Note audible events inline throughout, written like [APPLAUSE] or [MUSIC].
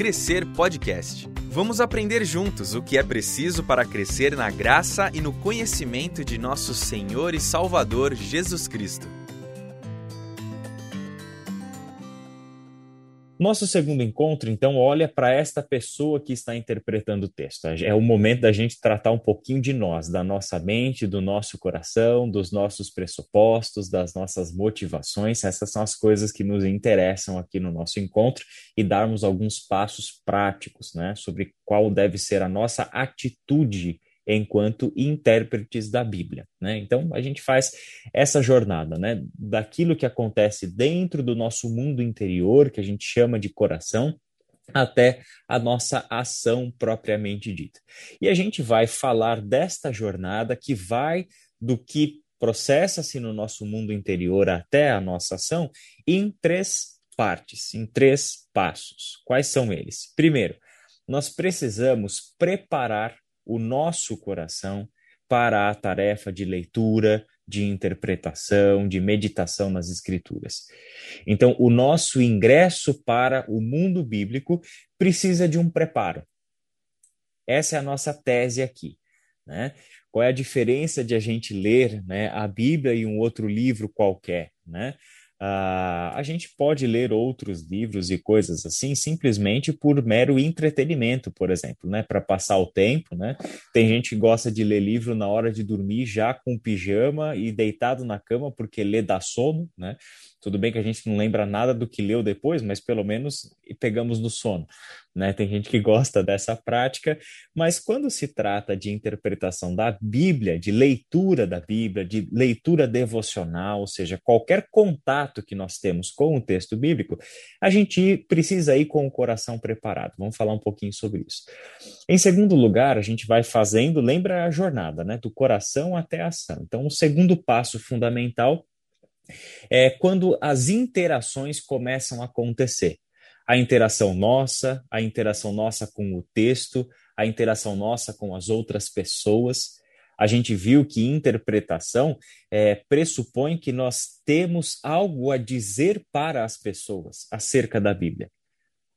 Crescer Podcast. Vamos aprender juntos o que é preciso para crescer na graça e no conhecimento de nosso Senhor e Salvador Jesus Cristo. Nosso segundo encontro, então, olha para esta pessoa que está interpretando o texto. É o momento da gente tratar um pouquinho de nós, da nossa mente, do nosso coração, dos nossos pressupostos, das nossas motivações. Essas são as coisas que nos interessam aqui no nosso encontro e darmos alguns passos práticos, né, sobre qual deve ser a nossa atitude enquanto intérpretes da Bíblia. Né? Então, a gente faz essa jornada né? daquilo que acontece dentro do nosso mundo interior, que a gente chama de coração, até a nossa ação propriamente dita. E a gente vai falar desta jornada que vai do que processa-se no nosso mundo interior até a nossa ação em três partes, em três passos. Quais são eles? Primeiro, nós precisamos preparar o nosso coração para a tarefa de leitura, de interpretação, de meditação nas Escrituras. Então, o nosso ingresso para o mundo bíblico precisa de um preparo. Essa é a nossa tese aqui. Né? Qual é a diferença de a gente ler né, a Bíblia e um outro livro qualquer? Né? Uh, a gente pode ler outros livros e coisas assim simplesmente por mero entretenimento, por exemplo, né? Para passar o tempo, né? Tem gente que gosta de ler livro na hora de dormir já com pijama e deitado na cama porque lê dá sono, né? Tudo bem que a gente não lembra nada do que leu depois, mas pelo menos pegamos no sono. Né? Tem gente que gosta dessa prática, mas quando se trata de interpretação da Bíblia, de leitura da Bíblia, de leitura devocional, ou seja, qualquer contato que nós temos com o texto bíblico, a gente precisa ir com o coração preparado. Vamos falar um pouquinho sobre isso. Em segundo lugar, a gente vai fazendo, lembra a jornada, né? Do coração até a ação. Então, o segundo passo fundamental é quando as interações começam a acontecer. A interação nossa, a interação nossa com o texto, a interação nossa com as outras pessoas. A gente viu que interpretação é, pressupõe que nós temos algo a dizer para as pessoas acerca da Bíblia.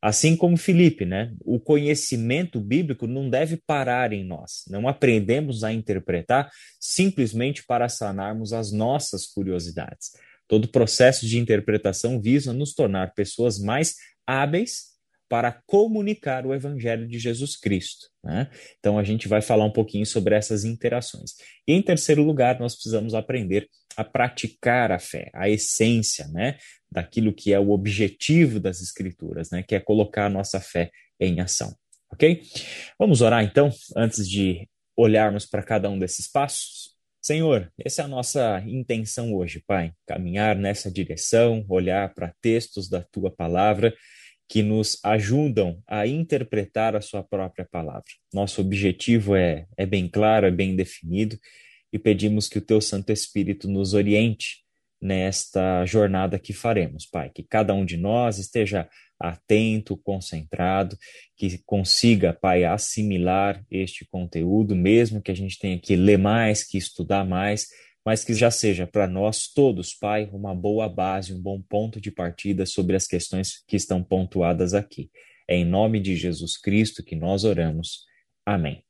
Assim como Felipe, né? O conhecimento bíblico não deve parar em nós. Não aprendemos a interpretar simplesmente para sanarmos as nossas curiosidades. Todo processo de interpretação visa nos tornar pessoas mais hábeis para comunicar o Evangelho de Jesus Cristo. Né? Então, a gente vai falar um pouquinho sobre essas interações. E, em terceiro lugar, nós precisamos aprender a praticar a fé, a essência né, daquilo que é o objetivo das Escrituras, né, que é colocar a nossa fé em ação. Ok? Vamos orar então, antes de olharmos para cada um desses passos? Senhor, essa é a nossa intenção hoje, Pai, caminhar nessa direção, olhar para textos da tua palavra que nos ajudam a interpretar a sua própria palavra. Nosso objetivo é, é bem claro, é bem definido e pedimos que o teu Santo Espírito nos oriente nesta jornada que faremos, Pai. Que cada um de nós esteja atento, concentrado, que consiga, Pai, assimilar este conteúdo, mesmo que a gente tenha que ler mais, que estudar mais, mas que já seja para nós todos, Pai, uma boa base, um bom ponto de partida sobre as questões que estão pontuadas aqui. É em nome de Jesus Cristo que nós oramos. Amém.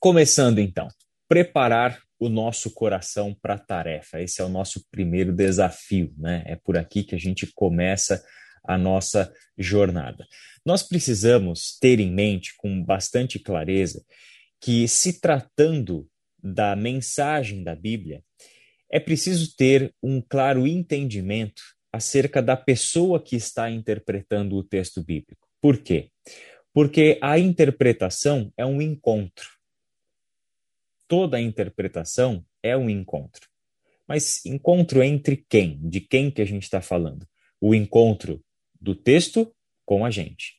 Começando então, preparar o nosso coração para a tarefa. Esse é o nosso primeiro desafio, né? É por aqui que a gente começa a nossa jornada. Nós precisamos ter em mente com bastante clareza que, se tratando da mensagem da Bíblia, é preciso ter um claro entendimento acerca da pessoa que está interpretando o texto bíblico. Por quê? Porque a interpretação é um encontro toda interpretação é um encontro. Mas encontro entre quem? De quem que a gente está falando? O encontro do texto com a gente.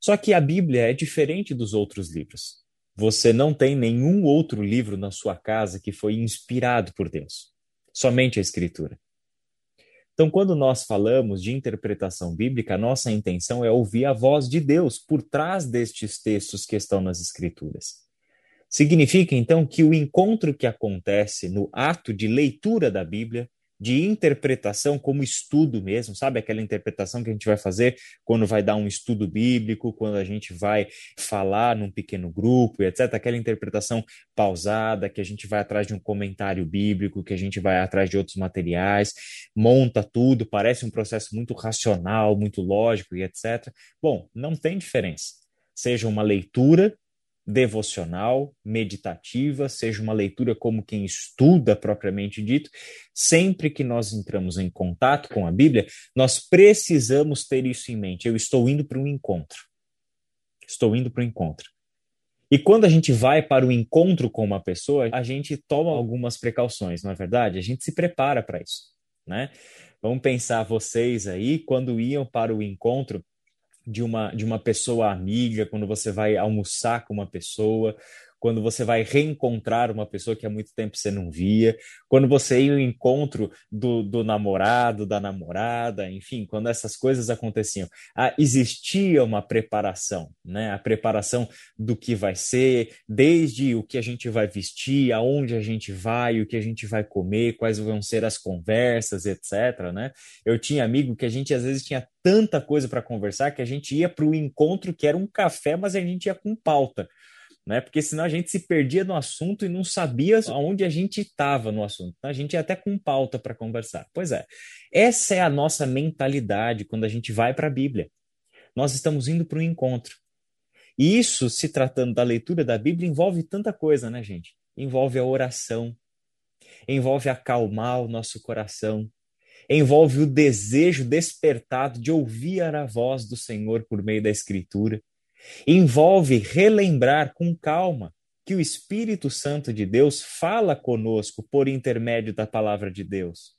Só que a Bíblia é diferente dos outros livros. Você não tem nenhum outro livro na sua casa que foi inspirado por Deus. Somente a Escritura. Então, quando nós falamos de interpretação bíblica, nossa intenção é ouvir a voz de Deus por trás destes textos que estão nas Escrituras. Significa então que o encontro que acontece no ato de leitura da Bíblia de interpretação como estudo mesmo, sabe? Aquela interpretação que a gente vai fazer quando vai dar um estudo bíblico, quando a gente vai falar num pequeno grupo, etc. Aquela interpretação pausada, que a gente vai atrás de um comentário bíblico, que a gente vai atrás de outros materiais, monta tudo, parece um processo muito racional, muito lógico e etc. Bom, não tem diferença. Seja uma leitura devocional, meditativa, seja uma leitura como quem estuda propriamente dito, sempre que nós entramos em contato com a Bíblia, nós precisamos ter isso em mente. Eu estou indo para um encontro. Estou indo para um encontro. E quando a gente vai para o encontro com uma pessoa, a gente toma algumas precauções, não é verdade? A gente se prepara para isso, né? Vamos pensar vocês aí, quando iam para o encontro, de uma, de uma pessoa amiga, quando você vai almoçar com uma pessoa, quando você vai reencontrar uma pessoa que há muito tempo você não via, quando você ia ao encontro do, do namorado, da namorada, enfim, quando essas coisas aconteciam. Ah, existia uma preparação, né? A preparação do que vai ser, desde o que a gente vai vestir, aonde a gente vai, o que a gente vai comer, quais vão ser as conversas, etc. Né? Eu tinha amigo que a gente às vezes tinha tanta coisa para conversar que a gente ia para o encontro que era um café, mas a gente ia com pauta né? Porque senão a gente se perdia no assunto e não sabia aonde a gente estava no assunto. A gente ia até com pauta para conversar. Pois é, essa é a nossa mentalidade quando a gente vai para a Bíblia. Nós estamos indo para um encontro. E isso, se tratando da leitura da Bíblia, envolve tanta coisa, né, gente? Envolve a oração, envolve acalmar o nosso coração, envolve o desejo despertado de ouvir a voz do Senhor por meio da Escritura Envolve relembrar com calma que o Espírito Santo de Deus fala conosco por intermédio da palavra de Deus.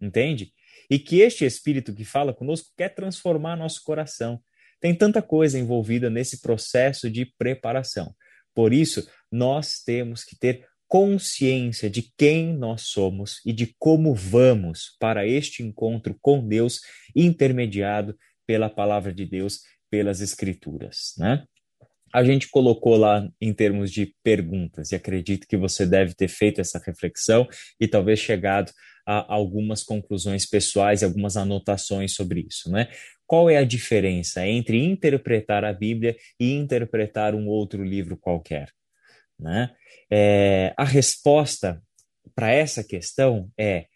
Entende? E que este Espírito que fala conosco quer transformar nosso coração. Tem tanta coisa envolvida nesse processo de preparação. Por isso, nós temos que ter consciência de quem nós somos e de como vamos para este encontro com Deus, intermediado pela palavra de Deus pelas Escrituras, né? A gente colocou lá em termos de perguntas, e acredito que você deve ter feito essa reflexão e talvez chegado a algumas conclusões pessoais e algumas anotações sobre isso, né? Qual é a diferença entre interpretar a Bíblia e interpretar um outro livro qualquer? Né? É, a resposta para essa questão é: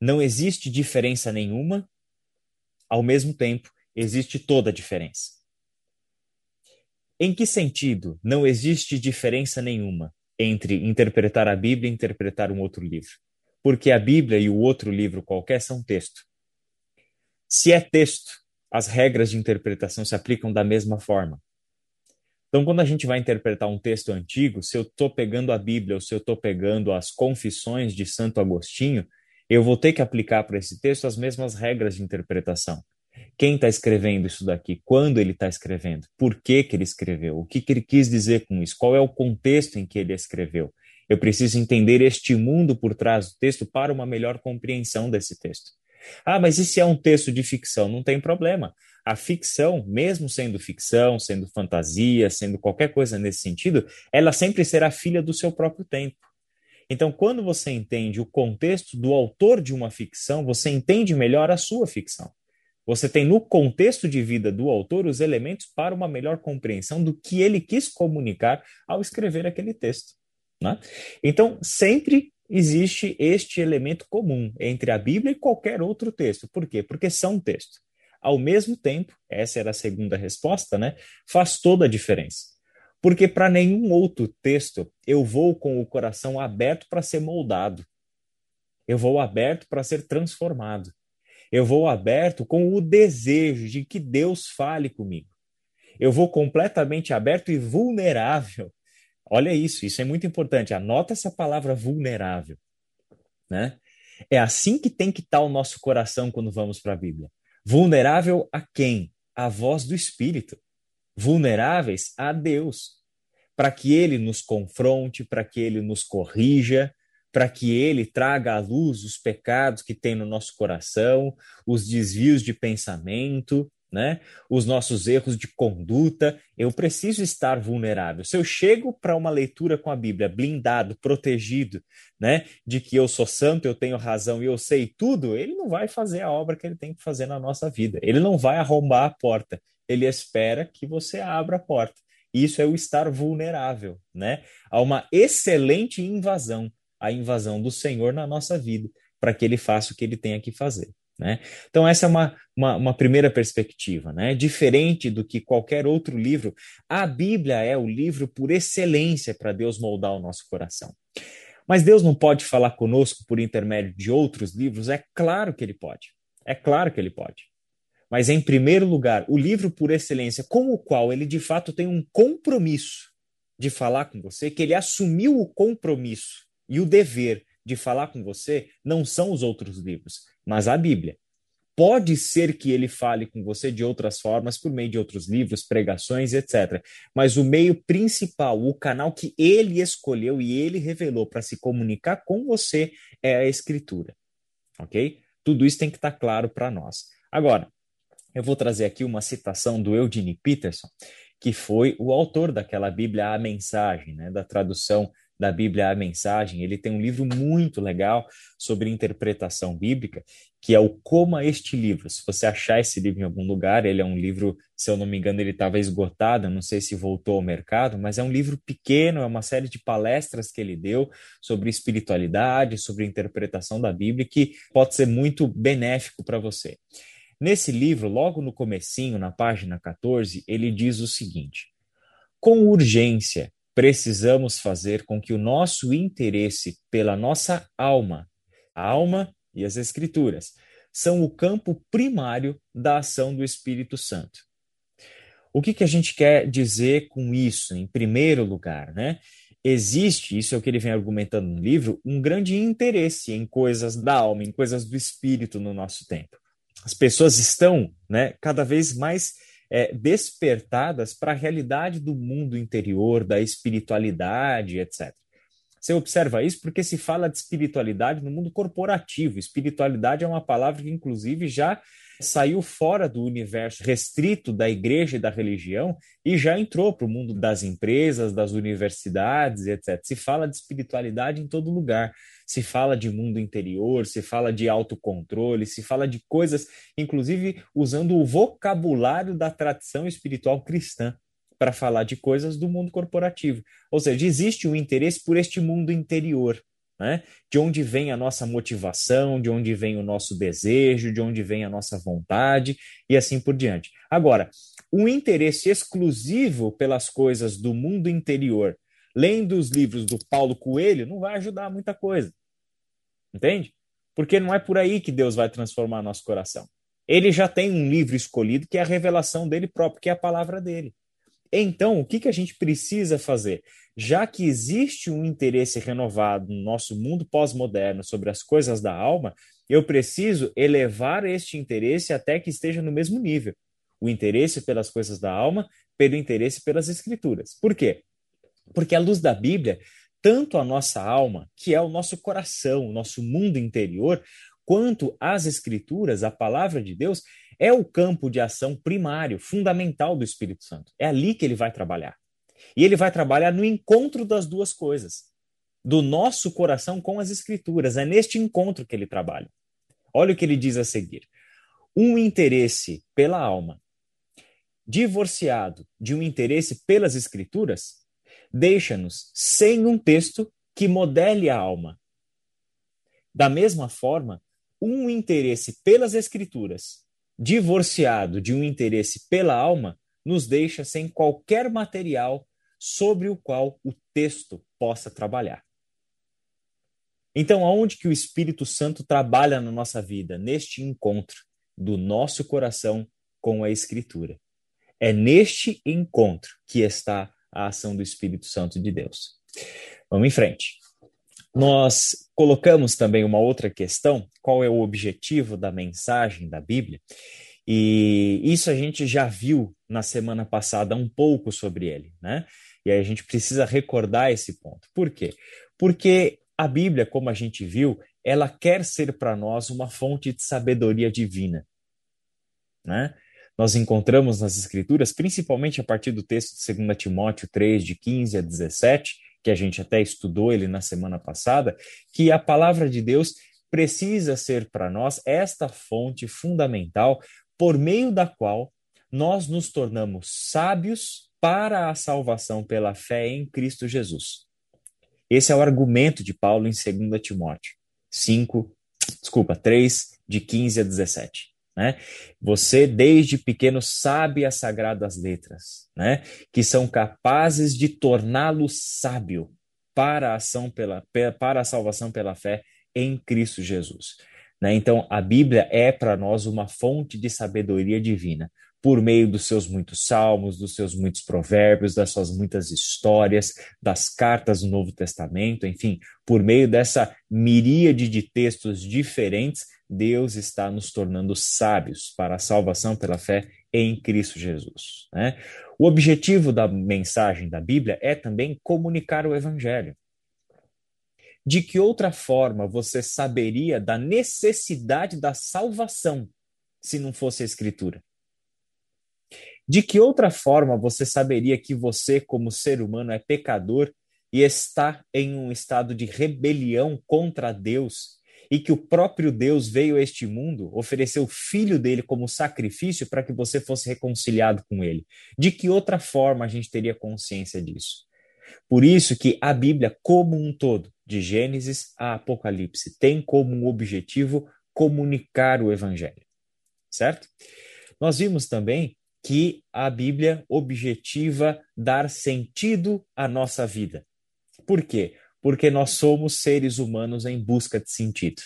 não existe diferença nenhuma, ao mesmo tempo, existe toda a diferença. Em que sentido não existe diferença nenhuma entre interpretar a Bíblia e interpretar um outro livro? Porque a Bíblia e o outro livro qualquer são texto. Se é texto, as regras de interpretação se aplicam da mesma forma. Então, quando a gente vai interpretar um texto antigo, se eu estou pegando a Bíblia ou se eu estou pegando as Confissões de Santo Agostinho, eu vou ter que aplicar para esse texto as mesmas regras de interpretação. Quem está escrevendo isso daqui? Quando ele está escrevendo? Por que, que ele escreveu? O que, que ele quis dizer com isso? Qual é o contexto em que ele escreveu? Eu preciso entender este mundo por trás do texto para uma melhor compreensão desse texto. Ah, mas e se é um texto de ficção? Não tem problema. A ficção, mesmo sendo ficção, sendo fantasia, sendo qualquer coisa nesse sentido, ela sempre será filha do seu próprio tempo. Então, quando você entende o contexto do autor de uma ficção, você entende melhor a sua ficção. Você tem no contexto de vida do autor os elementos para uma melhor compreensão do que ele quis comunicar ao escrever aquele texto. Né? Então, sempre existe este elemento comum entre a Bíblia e qualquer outro texto. Por quê? Porque são textos. Ao mesmo tempo, essa era a segunda resposta, né? Faz toda a diferença. Porque para nenhum outro texto eu vou com o coração aberto para ser moldado. Eu vou aberto para ser transformado. Eu vou aberto com o desejo de que Deus fale comigo. Eu vou completamente aberto e vulnerável. Olha isso, isso é muito importante. Anota essa palavra vulnerável, né? É assim que tem que estar o nosso coração quando vamos para a Bíblia. Vulnerável a quem? A voz do Espírito. Vulneráveis a Deus, para que ele nos confronte, para que ele nos corrija, para que ele traga à luz os pecados que tem no nosso coração, os desvios de pensamento, né? Os nossos erros de conduta, eu preciso estar vulnerável. Se eu chego para uma leitura com a Bíblia blindado, protegido, né, de que eu sou santo, eu tenho razão e eu sei tudo, ele não vai fazer a obra que ele tem que fazer na nossa vida. Ele não vai arrombar a porta. Ele espera que você abra a porta. Isso é o estar vulnerável, né? Há uma excelente invasão, a invasão do Senhor na nossa vida, para que ele faça o que ele tenha que fazer. Né? Então, essa é uma, uma, uma, primeira perspectiva. Né? Diferente do que qualquer outro livro, a Bíblia é o livro por excelência para Deus moldar o nosso coração. Mas Deus não pode falar conosco por intermédio de outros livros? É claro que ele pode. É claro que ele pode. Mas, em primeiro lugar, o livro por excelência, com o qual ele de fato tem um compromisso de falar com você, que ele assumiu o compromisso e o dever de falar com você, não são os outros livros, mas a Bíblia. Pode ser que ele fale com você de outras formas, por meio de outros livros, pregações, etc. Mas o meio principal, o canal que ele escolheu e ele revelou para se comunicar com você é a Escritura. Ok? Tudo isso tem que estar tá claro para nós. Agora, eu vou trazer aqui uma citação do Eugene Peterson, que foi o autor daquela Bíblia A Mensagem, né, da tradução da Bíblia a Mensagem. Ele tem um livro muito legal sobre interpretação bíblica, que é o Coma Este Livro. Se você achar esse livro em algum lugar, ele é um livro, se eu não me engano, ele estava esgotado, não sei se voltou ao mercado, mas é um livro pequeno, é uma série de palestras que ele deu sobre espiritualidade, sobre interpretação da Bíblia, que pode ser muito benéfico para você. Nesse livro, logo no comecinho, na página 14, ele diz o seguinte: Com urgência, precisamos fazer com que o nosso interesse pela nossa alma, a alma e as Escrituras, são o campo primário da ação do Espírito Santo. O que, que a gente quer dizer com isso, em primeiro lugar, né? Existe, isso é o que ele vem argumentando no livro, um grande interesse em coisas da alma, em coisas do espírito no nosso tempo. As pessoas estão né, cada vez mais é, despertadas para a realidade do mundo interior, da espiritualidade, etc. Você observa isso porque se fala de espiritualidade no mundo corporativo. Espiritualidade é uma palavra que, inclusive, já saiu fora do universo restrito da igreja e da religião e já entrou para o mundo das empresas, das universidades, etc. Se fala de espiritualidade em todo lugar. Se fala de mundo interior, se fala de autocontrole, se fala de coisas, inclusive usando o vocabulário da tradição espiritual cristã para falar de coisas do mundo corporativo. Ou seja, existe um interesse por este mundo interior. Né? De onde vem a nossa motivação, de onde vem o nosso desejo, de onde vem a nossa vontade e assim por diante. Agora, um interesse exclusivo pelas coisas do mundo interior, lendo os livros do Paulo Coelho, não vai ajudar muita coisa. Entende? Porque não é por aí que Deus vai transformar nosso coração. Ele já tem um livro escolhido que é a revelação dele próprio, que é a palavra dele. Então, o que, que a gente precisa fazer? Já que existe um interesse renovado no nosso mundo pós-moderno sobre as coisas da alma, eu preciso elevar este interesse até que esteja no mesmo nível. O interesse pelas coisas da alma, pelo interesse pelas escrituras. Por quê? Porque a luz da Bíblia, tanto a nossa alma, que é o nosso coração, o nosso mundo interior, quanto as escrituras, a palavra de Deus, é o campo de ação primário, fundamental do Espírito Santo. É ali que ele vai trabalhar. E ele vai trabalhar no encontro das duas coisas, do nosso coração com as Escrituras. É neste encontro que ele trabalha. Olha o que ele diz a seguir: um interesse pela alma, divorciado de um interesse pelas Escrituras, deixa-nos sem um texto que modele a alma. Da mesma forma, um interesse pelas Escrituras divorciado de um interesse pela alma, nos deixa sem qualquer material sobre o qual o texto possa trabalhar. Então, aonde que o Espírito Santo trabalha na nossa vida? Neste encontro do nosso coração com a Escritura. É neste encontro que está a ação do Espírito Santo de Deus. Vamos em frente. Nós colocamos também uma outra questão: qual é o objetivo da mensagem da Bíblia? E isso a gente já viu na semana passada um pouco sobre ele, né? E aí a gente precisa recordar esse ponto. Por quê? Porque a Bíblia, como a gente viu, ela quer ser para nós uma fonte de sabedoria divina, né? nós encontramos nas Escrituras, principalmente a partir do texto de 2 Timóteo 3, de 15 a 17, que a gente até estudou ele na semana passada, que a palavra de Deus precisa ser para nós esta fonte fundamental por meio da qual nós nos tornamos sábios para a salvação pela fé em Cristo Jesus. Esse é o argumento de Paulo em 2 Timóteo 5, desculpa, 3, de 15 a 17. Né? Você, desde pequeno, sabe as sagradas letras, né? que são capazes de torná-lo sábio para a, ação pela, para a salvação pela fé em Cristo Jesus. Né? Então, a Bíblia é para nós uma fonte de sabedoria divina, por meio dos seus muitos salmos, dos seus muitos provérbios, das suas muitas histórias, das cartas do Novo Testamento, enfim, por meio dessa miríade de textos diferentes, Deus está nos tornando sábios para a salvação pela fé em Cristo Jesus. Né? O objetivo da mensagem da Bíblia é também comunicar o Evangelho. De que outra forma você saberia da necessidade da salvação se não fosse a Escritura? De que outra forma você saberia que você, como ser humano, é pecador e está em um estado de rebelião contra Deus e que o próprio Deus veio a este mundo, ofereceu o filho dele como sacrifício para que você fosse reconciliado com ele? De que outra forma a gente teria consciência disso? Por isso que a Bíblia, como um todo, de Gênesis a Apocalipse, tem como objetivo comunicar o Evangelho, certo? Nós vimos também que a Bíblia objetiva dar sentido à nossa vida. Por quê? Porque nós somos seres humanos em busca de sentido.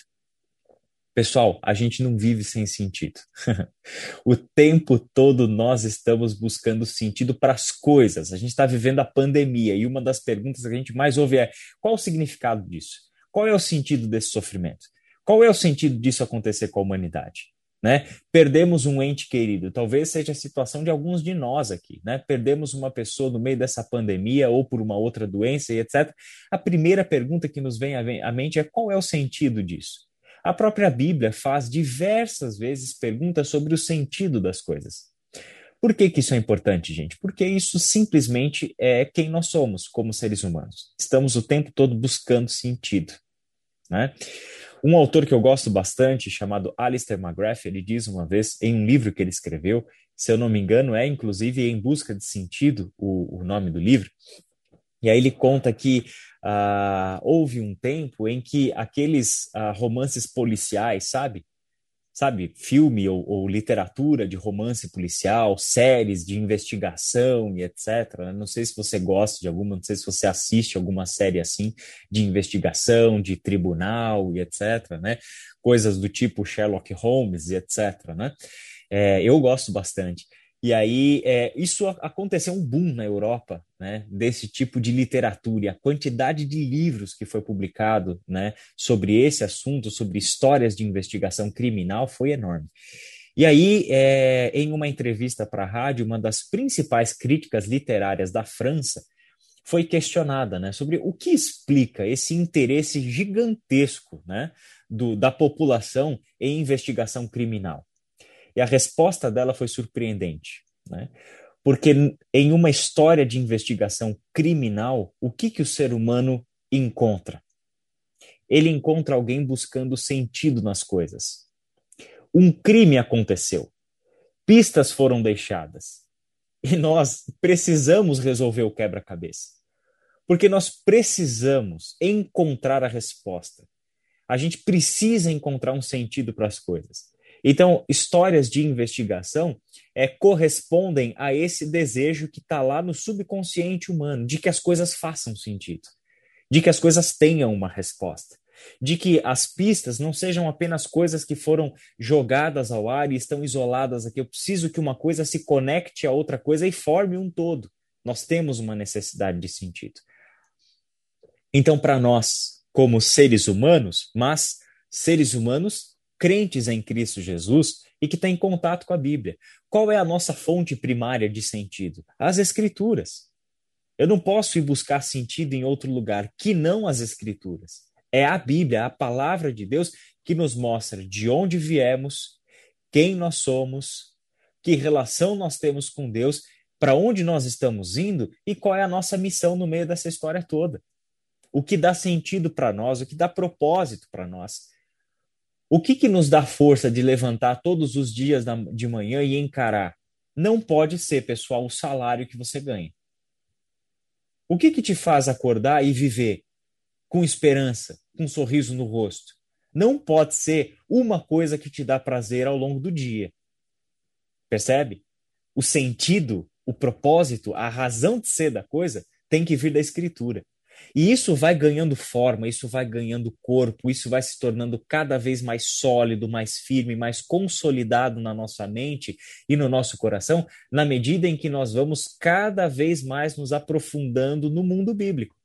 Pessoal, a gente não vive sem sentido. [LAUGHS] o tempo todo nós estamos buscando sentido para as coisas. A gente está vivendo a pandemia e uma das perguntas que a gente mais ouve é: qual o significado disso? Qual é o sentido desse sofrimento? Qual é o sentido disso acontecer com a humanidade? Né? Perdemos um ente querido, talvez seja a situação de alguns de nós aqui, né? Perdemos uma pessoa no meio dessa pandemia ou por uma outra doença e etc. A primeira pergunta que nos vem à mente é qual é o sentido disso? A própria Bíblia faz diversas vezes perguntas sobre o sentido das coisas. Por que, que isso é importante, gente? Porque isso simplesmente é quem nós somos como seres humanos. Estamos o tempo todo buscando sentido. Né? Um autor que eu gosto bastante, chamado Alistair McGrath, ele diz uma vez, em um livro que ele escreveu, se eu não me engano, é inclusive Em Busca de Sentido, o, o nome do livro, e aí ele conta que uh, houve um tempo em que aqueles uh, romances policiais, sabe? Sabe, filme ou, ou, literatura de romance policial, séries de investigação e etc. Né? Não sei se você gosta de alguma, não sei se você assiste alguma série assim de investigação, de tribunal e etc. Né? Coisas do tipo Sherlock Holmes e etc. Né? É, eu gosto bastante. E aí, é, isso aconteceu um boom na Europa, né, desse tipo de literatura, e a quantidade de livros que foi publicado, né, sobre esse assunto, sobre histórias de investigação criminal, foi enorme. E aí, é, em uma entrevista para a rádio, uma das principais críticas literárias da França foi questionada, né, sobre o que explica esse interesse gigantesco, né, do, da população em investigação criminal. E a resposta dela foi surpreendente, né? Porque em uma história de investigação criminal, o que, que o ser humano encontra? Ele encontra alguém buscando sentido nas coisas. Um crime aconteceu. Pistas foram deixadas. E nós precisamos resolver o quebra-cabeça. Porque nós precisamos encontrar a resposta. A gente precisa encontrar um sentido para as coisas. Então, histórias de investigação é, correspondem a esse desejo que está lá no subconsciente humano, de que as coisas façam sentido, de que as coisas tenham uma resposta, de que as pistas não sejam apenas coisas que foram jogadas ao ar e estão isoladas aqui. Eu preciso que uma coisa se conecte a outra coisa e forme um todo. Nós temos uma necessidade de sentido. Então, para nós, como seres humanos, mas seres humanos crentes em Cristo Jesus e que têm contato com a Bíblia. Qual é a nossa fonte primária de sentido? As Escrituras. Eu não posso ir buscar sentido em outro lugar que não as Escrituras. É a Bíblia, a palavra de Deus, que nos mostra de onde viemos, quem nós somos, que relação nós temos com Deus, para onde nós estamos indo e qual é a nossa missão no meio dessa história toda. O que dá sentido para nós, o que dá propósito para nós. O que, que nos dá força de levantar todos os dias de manhã e encarar? Não pode ser, pessoal, o salário que você ganha. O que, que te faz acordar e viver com esperança, com um sorriso no rosto? Não pode ser uma coisa que te dá prazer ao longo do dia. Percebe? O sentido, o propósito, a razão de ser da coisa tem que vir da escritura. E isso vai ganhando forma, isso vai ganhando corpo, isso vai se tornando cada vez mais sólido, mais firme, mais consolidado na nossa mente e no nosso coração, na medida em que nós vamos cada vez mais nos aprofundando no mundo bíblico.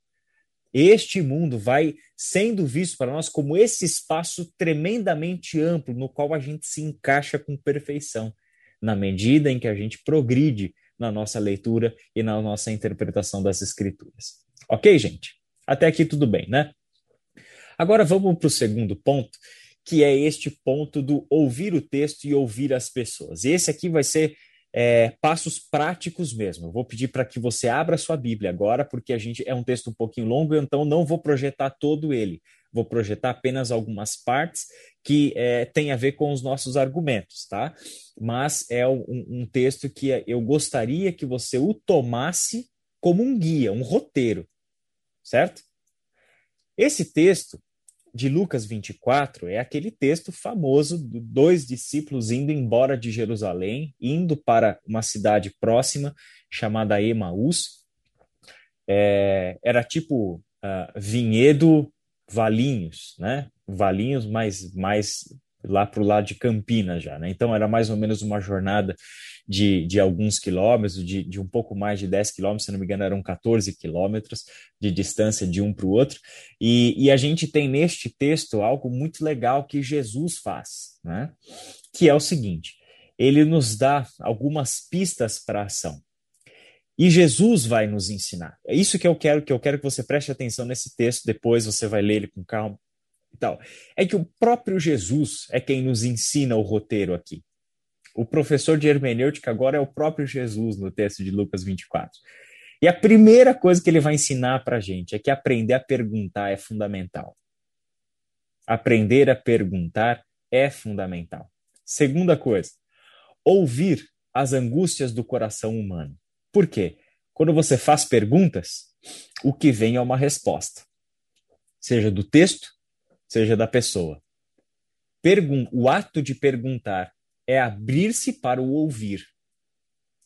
Este mundo vai sendo visto para nós como esse espaço tremendamente amplo no qual a gente se encaixa com perfeição, na medida em que a gente progride na nossa leitura e na nossa interpretação das escrituras. Ok, gente? Até aqui tudo bem, né? Agora vamos para o segundo ponto, que é este ponto do ouvir o texto e ouvir as pessoas. E esse aqui vai ser é, passos práticos mesmo. Eu vou pedir para que você abra sua Bíblia agora, porque a gente é um texto um pouquinho longo, então não vou projetar todo ele. Vou projetar apenas algumas partes que é, têm a ver com os nossos argumentos, tá? Mas é um, um texto que eu gostaria que você o tomasse como um guia, um roteiro, certo? Esse texto de Lucas 24 é aquele texto famoso de dois discípulos indo embora de Jerusalém, indo para uma cidade próxima chamada Emaús. É, era tipo uh, Vinhedo Valinhos, né? Valinhos mais, mais lá para o lado de Campinas já, né? Então era mais ou menos uma jornada de, de alguns quilômetros, de, de um pouco mais de 10 quilômetros, se não me engano, eram 14 quilômetros de distância de um para o outro. E, e a gente tem neste texto algo muito legal que Jesus faz, né? Que é o seguinte: ele nos dá algumas pistas para ação. E Jesus vai nos ensinar. É isso que eu quero que eu quero que você preste atenção nesse texto. Depois você vai ler ele com calma tal. É que o próprio Jesus é quem nos ensina o roteiro aqui. O professor de hermenêutica agora é o próprio Jesus no texto de Lucas 24. E a primeira coisa que ele vai ensinar para a gente é que aprender a perguntar é fundamental. Aprender a perguntar é fundamental. Segunda coisa, ouvir as angústias do coração humano. Por quê? Quando você faz perguntas, o que vem é uma resposta, seja do texto, seja da pessoa. Pergun o ato de perguntar é abrir-se para o ouvir.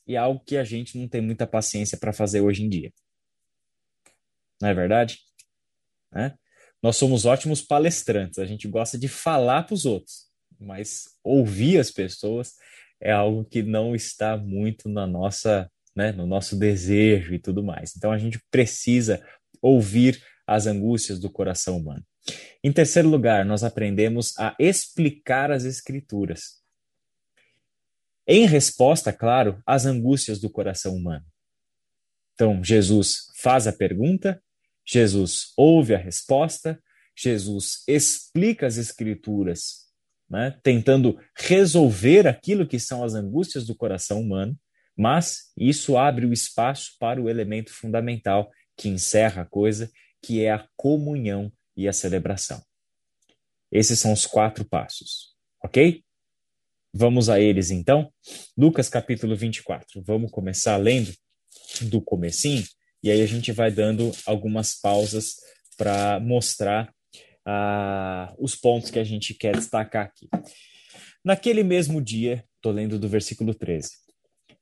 E é algo que a gente não tem muita paciência para fazer hoje em dia. Não é verdade? Né? Nós somos ótimos palestrantes, a gente gosta de falar para os outros, mas ouvir as pessoas é algo que não está muito na nossa, né, no nosso desejo e tudo mais. Então a gente precisa ouvir as angústias do coração humano. Em terceiro lugar, nós aprendemos a explicar as escrituras em resposta, claro, às angústias do coração humano. Então, Jesus faz a pergunta, Jesus ouve a resposta, Jesus explica as Escrituras, né, tentando resolver aquilo que são as angústias do coração humano, mas isso abre o espaço para o elemento fundamental que encerra a coisa, que é a comunhão e a celebração. Esses são os quatro passos, ok? Vamos a eles então. Lucas capítulo 24. Vamos começar lendo do comecinho e aí a gente vai dando algumas pausas para mostrar uh, os pontos que a gente quer destacar aqui. Naquele mesmo dia, estou lendo do versículo 13.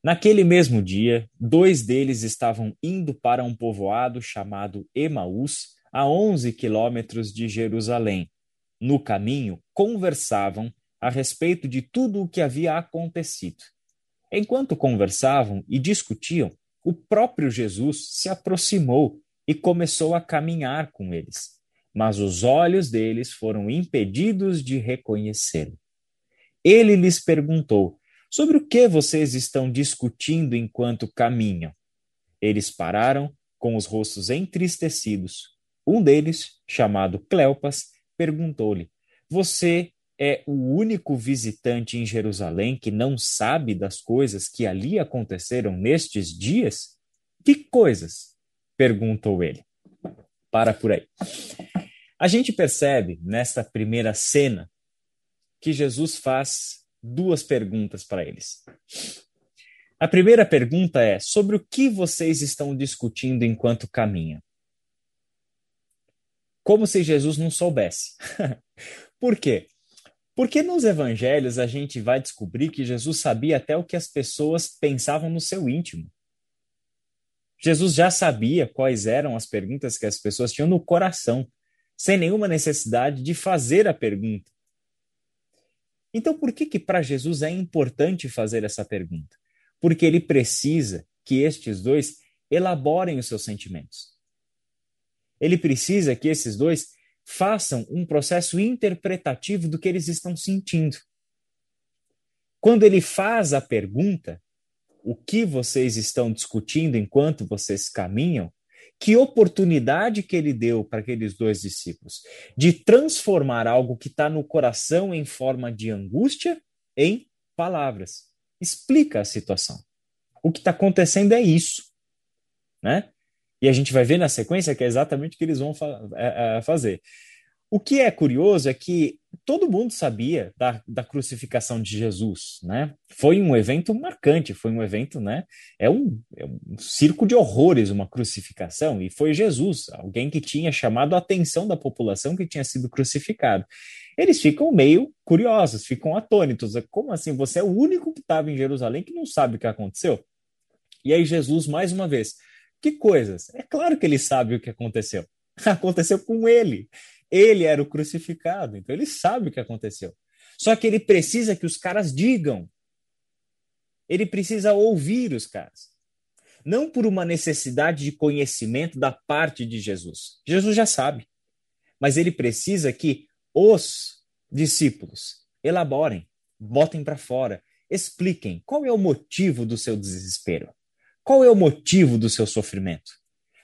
Naquele mesmo dia, dois deles estavam indo para um povoado chamado Emaús, a 11 quilômetros de Jerusalém. No caminho, conversavam a respeito de tudo o que havia acontecido. Enquanto conversavam e discutiam, o próprio Jesus se aproximou e começou a caminhar com eles, mas os olhos deles foram impedidos de reconhecê-lo. Ele lhes perguntou: Sobre o que vocês estão discutindo enquanto caminham? Eles pararam, com os rostos entristecidos. Um deles, chamado Cleopas, perguntou-lhe: Você é o único visitante em Jerusalém que não sabe das coisas que ali aconteceram nestes dias? Que coisas? perguntou ele. Para por aí. A gente percebe nesta primeira cena que Jesus faz duas perguntas para eles. A primeira pergunta é: sobre o que vocês estão discutindo enquanto caminham? Como se Jesus não soubesse. [LAUGHS] Por quê? Porque nos evangelhos a gente vai descobrir que Jesus sabia até o que as pessoas pensavam no seu íntimo. Jesus já sabia quais eram as perguntas que as pessoas tinham no coração, sem nenhuma necessidade de fazer a pergunta. Então, por que que para Jesus é importante fazer essa pergunta? Porque ele precisa que estes dois elaborem os seus sentimentos. Ele precisa que esses dois façam um processo interpretativo do que eles estão sentindo. Quando ele faz a pergunta, o que vocês estão discutindo enquanto vocês caminham, que oportunidade que ele deu para aqueles dois discípulos de transformar algo que está no coração em forma de angústia em palavras. Explica a situação. O que está acontecendo é isso, né? E a gente vai ver na sequência que é exatamente o que eles vão fa é, é, fazer. O que é curioso é que todo mundo sabia da, da crucificação de Jesus, né? Foi um evento marcante, foi um evento, né? É um, é um circo de horrores uma crucificação, e foi Jesus, alguém que tinha chamado a atenção da população que tinha sido crucificado. Eles ficam meio curiosos, ficam atônitos. Como assim? Você é o único que estava em Jerusalém que não sabe o que aconteceu? E aí Jesus, mais uma vez, que coisas? É claro que ele sabe o que aconteceu. [LAUGHS] Aconteceu com ele. Ele era o crucificado, então ele sabe o que aconteceu. Só que ele precisa que os caras digam. Ele precisa ouvir os caras. Não por uma necessidade de conhecimento da parte de Jesus. Jesus já sabe. Mas ele precisa que os discípulos elaborem, botem para fora, expliquem qual é o motivo do seu desespero. Qual é o motivo do seu sofrimento?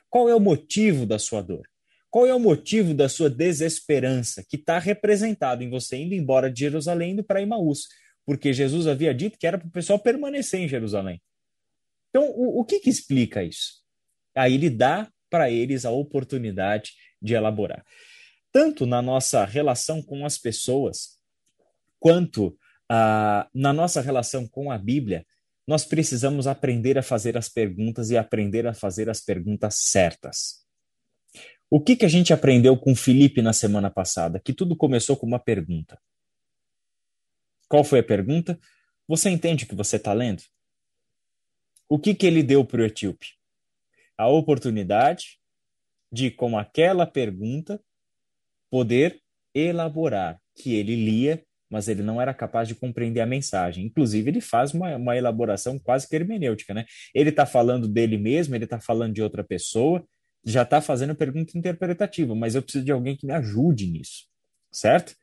Qual é o motivo da sua dor? Qual é o motivo da sua desesperança, que está representado em você indo embora de Jerusalém indo para Imaús? Porque Jesus havia dito que era para o pessoal permanecer em Jerusalém. Então, o, o que, que explica isso? Aí ele dá para eles a oportunidade de elaborar. Tanto na nossa relação com as pessoas, quanto ah, na nossa relação com a Bíblia, nós precisamos aprender a fazer as perguntas e aprender a fazer as perguntas certas. O que, que a gente aprendeu com Felipe na semana passada? Que tudo começou com uma pergunta. Qual foi a pergunta? Você entende o que você está lendo? O que, que ele deu para o etíope? A oportunidade de, com aquela pergunta, poder elaborar que ele lia, mas ele não era capaz de compreender a mensagem. Inclusive, ele faz uma, uma elaboração quase que hermenêutica, né? Ele está falando dele mesmo, ele está falando de outra pessoa, já está fazendo pergunta interpretativa, mas eu preciso de alguém que me ajude nisso, certo?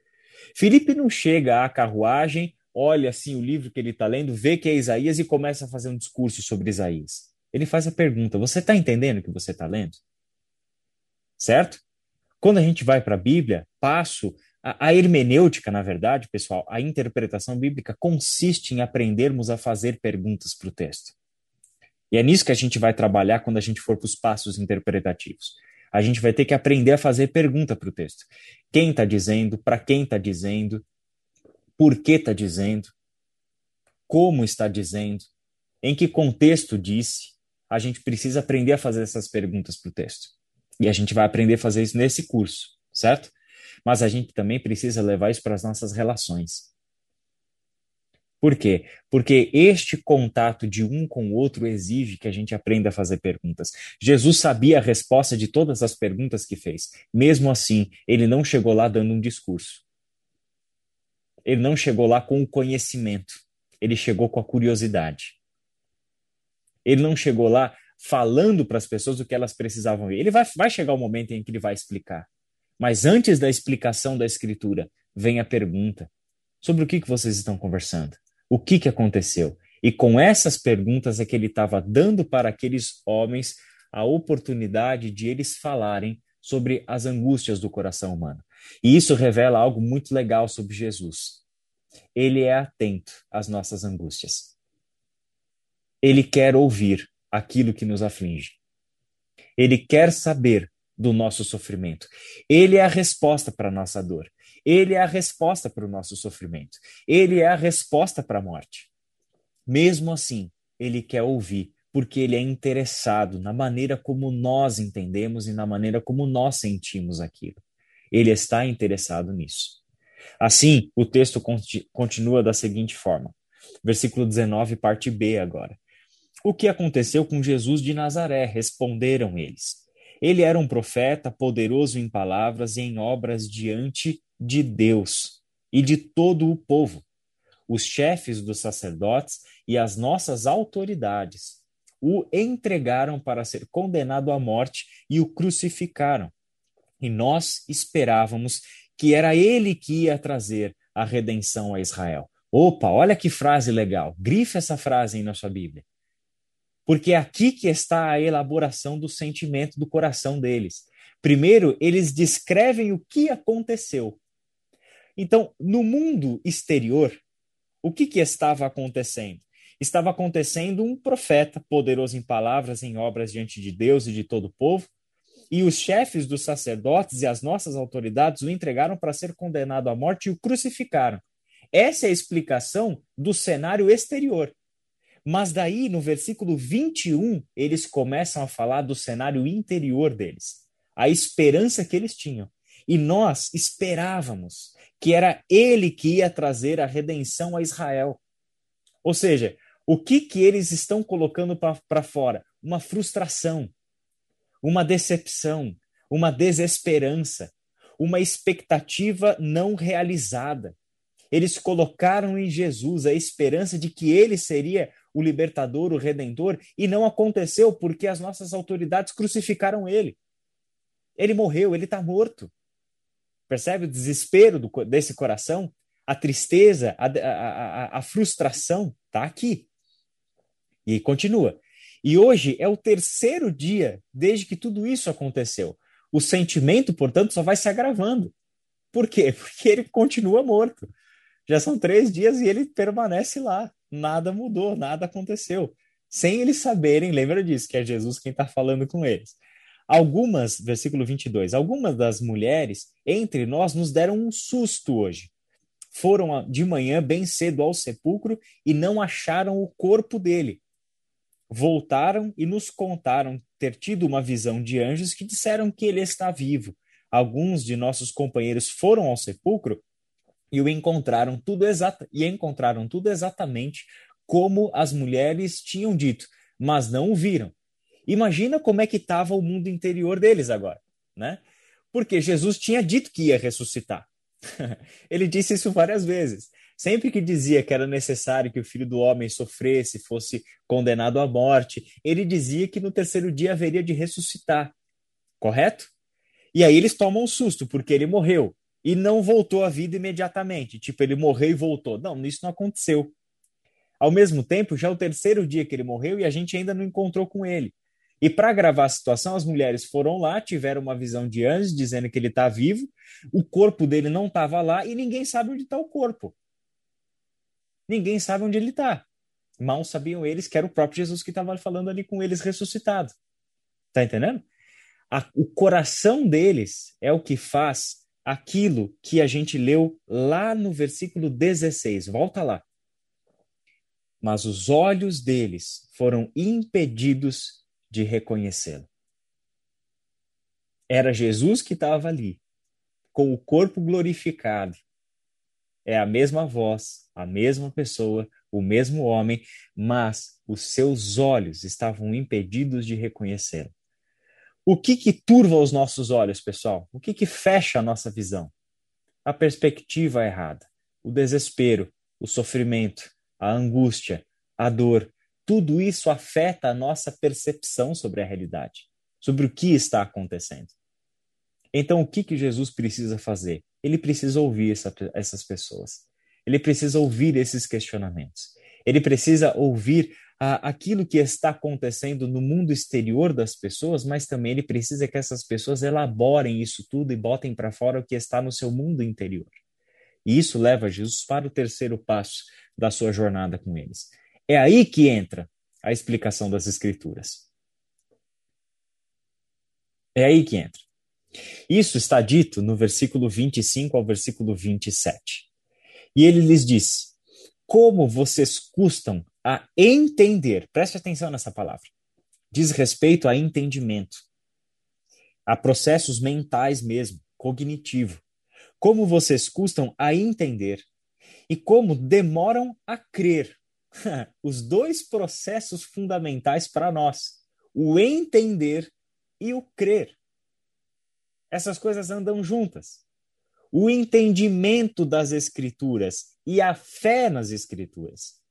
Felipe não chega à carruagem, olha assim o livro que ele está lendo, vê que é Isaías e começa a fazer um discurso sobre Isaías. Ele faz a pergunta: Você está entendendo o que você está lendo? Certo? Quando a gente vai para a Bíblia, passo. A, a hermenêutica, na verdade, pessoal, a interpretação bíblica consiste em aprendermos a fazer perguntas para o texto. E é nisso que a gente vai trabalhar quando a gente for para os passos interpretativos. A gente vai ter que aprender a fazer pergunta para o texto. Quem está dizendo, para quem está dizendo, por que está dizendo, como está dizendo, em que contexto disse. A gente precisa aprender a fazer essas perguntas para o texto. E a gente vai aprender a fazer isso nesse curso, certo? Mas a gente também precisa levar isso para as nossas relações. Por quê? Porque este contato de um com o outro exige que a gente aprenda a fazer perguntas. Jesus sabia a resposta de todas as perguntas que fez. Mesmo assim, ele não chegou lá dando um discurso. Ele não chegou lá com o conhecimento. Ele chegou com a curiosidade. Ele não chegou lá falando para as pessoas o que elas precisavam ver. Ele vai, vai chegar o momento em que ele vai explicar. Mas antes da explicação da escritura, vem a pergunta: sobre o que, que vocês estão conversando? o que, que aconteceu. E com essas perguntas é que ele estava dando para aqueles homens a oportunidade de eles falarem sobre as angústias do coração humano. E isso revela algo muito legal sobre Jesus. Ele é atento às nossas angústias. Ele quer ouvir aquilo que nos aflige. Ele quer saber do nosso sofrimento. Ele é a resposta para a nossa dor. Ele é a resposta para o nosso sofrimento. Ele é a resposta para a morte. Mesmo assim, ele quer ouvir, porque ele é interessado na maneira como nós entendemos e na maneira como nós sentimos aquilo. Ele está interessado nisso. Assim, o texto continua da seguinte forma. Versículo 19, parte B agora. O que aconteceu com Jesus de Nazaré? Responderam eles. Ele era um profeta, poderoso em palavras e em obras diante de Deus e de todo o povo, os chefes dos sacerdotes e as nossas autoridades o entregaram para ser condenado à morte e o crucificaram. E nós esperávamos que era ele que ia trazer a redenção a Israel. Opa, olha que frase legal. Grife essa frase aí na sua Bíblia. Porque é aqui que está a elaboração do sentimento do coração deles. Primeiro, eles descrevem o que aconteceu. Então, no mundo exterior, o que, que estava acontecendo? Estava acontecendo um profeta poderoso em palavras, em obras diante de Deus e de todo o povo, e os chefes dos sacerdotes e as nossas autoridades o entregaram para ser condenado à morte e o crucificaram. Essa é a explicação do cenário exterior. Mas daí, no versículo 21, eles começam a falar do cenário interior deles, a esperança que eles tinham. E nós esperávamos que era ele que ia trazer a redenção a Israel. Ou seja, o que que eles estão colocando para fora? Uma frustração, uma decepção, uma desesperança, uma expectativa não realizada. Eles colocaram em Jesus a esperança de que ele seria o libertador, o redentor, e não aconteceu porque as nossas autoridades crucificaram ele. Ele morreu, ele está morto. Percebe o desespero do, desse coração? A tristeza, a, a, a, a frustração está aqui. E continua. E hoje é o terceiro dia desde que tudo isso aconteceu. O sentimento, portanto, só vai se agravando. Por quê? [LAUGHS] Porque ele continua morto. Já são três dias e ele permanece lá. Nada mudou, nada aconteceu. Sem eles saberem, lembra disso, que é Jesus quem está falando com eles. Algumas, versículo 22, algumas das mulheres entre nós nos deram um susto hoje. Foram de manhã bem cedo ao sepulcro e não acharam o corpo dele. Voltaram e nos contaram ter tido uma visão de anjos que disseram que ele está vivo. Alguns de nossos companheiros foram ao sepulcro e o encontraram tudo exata e encontraram tudo exatamente como as mulheres tinham dito, mas não o viram. Imagina como é que estava o mundo interior deles agora, né? Porque Jesus tinha dito que ia ressuscitar. [LAUGHS] Ele disse isso várias vezes. Sempre que dizia que era necessário que o filho do homem sofresse, fosse condenado à morte, ele dizia que no terceiro dia haveria de ressuscitar. Correto? E aí eles tomam um susto, porque ele morreu e não voltou à vida imediatamente. Tipo, ele morreu e voltou. Não, isso não aconteceu. Ao mesmo tempo, já é o terceiro dia que ele morreu e a gente ainda não encontrou com ele. E para agravar a situação, as mulheres foram lá, tiveram uma visão de anjos dizendo que ele está vivo, o corpo dele não estava lá e ninguém sabe onde está o corpo. Ninguém sabe onde ele está. Mal sabiam eles que era o próprio Jesus que estava falando ali com eles ressuscitado. Tá entendendo? A, o coração deles é o que faz aquilo que a gente leu lá no versículo 16. Volta lá. Mas os olhos deles foram impedidos de reconhecê-lo. Era Jesus que estava ali, com o corpo glorificado. É a mesma voz, a mesma pessoa, o mesmo homem, mas os seus olhos estavam impedidos de reconhecê-lo. O que que turva os nossos olhos, pessoal? O que que fecha a nossa visão? A perspectiva errada, o desespero, o sofrimento, a angústia, a dor, tudo isso afeta a nossa percepção sobre a realidade, sobre o que está acontecendo. Então, o que, que Jesus precisa fazer? Ele precisa ouvir essa, essas pessoas. Ele precisa ouvir esses questionamentos. Ele precisa ouvir aquilo que está acontecendo no mundo exterior das pessoas, mas também ele precisa que essas pessoas elaborem isso tudo e botem para fora o que está no seu mundo interior. E isso leva Jesus para o terceiro passo da sua jornada com eles. É aí que entra a explicação das Escrituras. É aí que entra. Isso está dito no versículo 25 ao versículo 27. E ele lhes diz: Como vocês custam a entender, preste atenção nessa palavra, diz respeito a entendimento, a processos mentais mesmo, cognitivo. Como vocês custam a entender e como demoram a crer. [LAUGHS] Os dois processos fundamentais para nós, o entender e o crer. Essas coisas andam juntas. O entendimento das Escrituras e a fé nas Escrituras.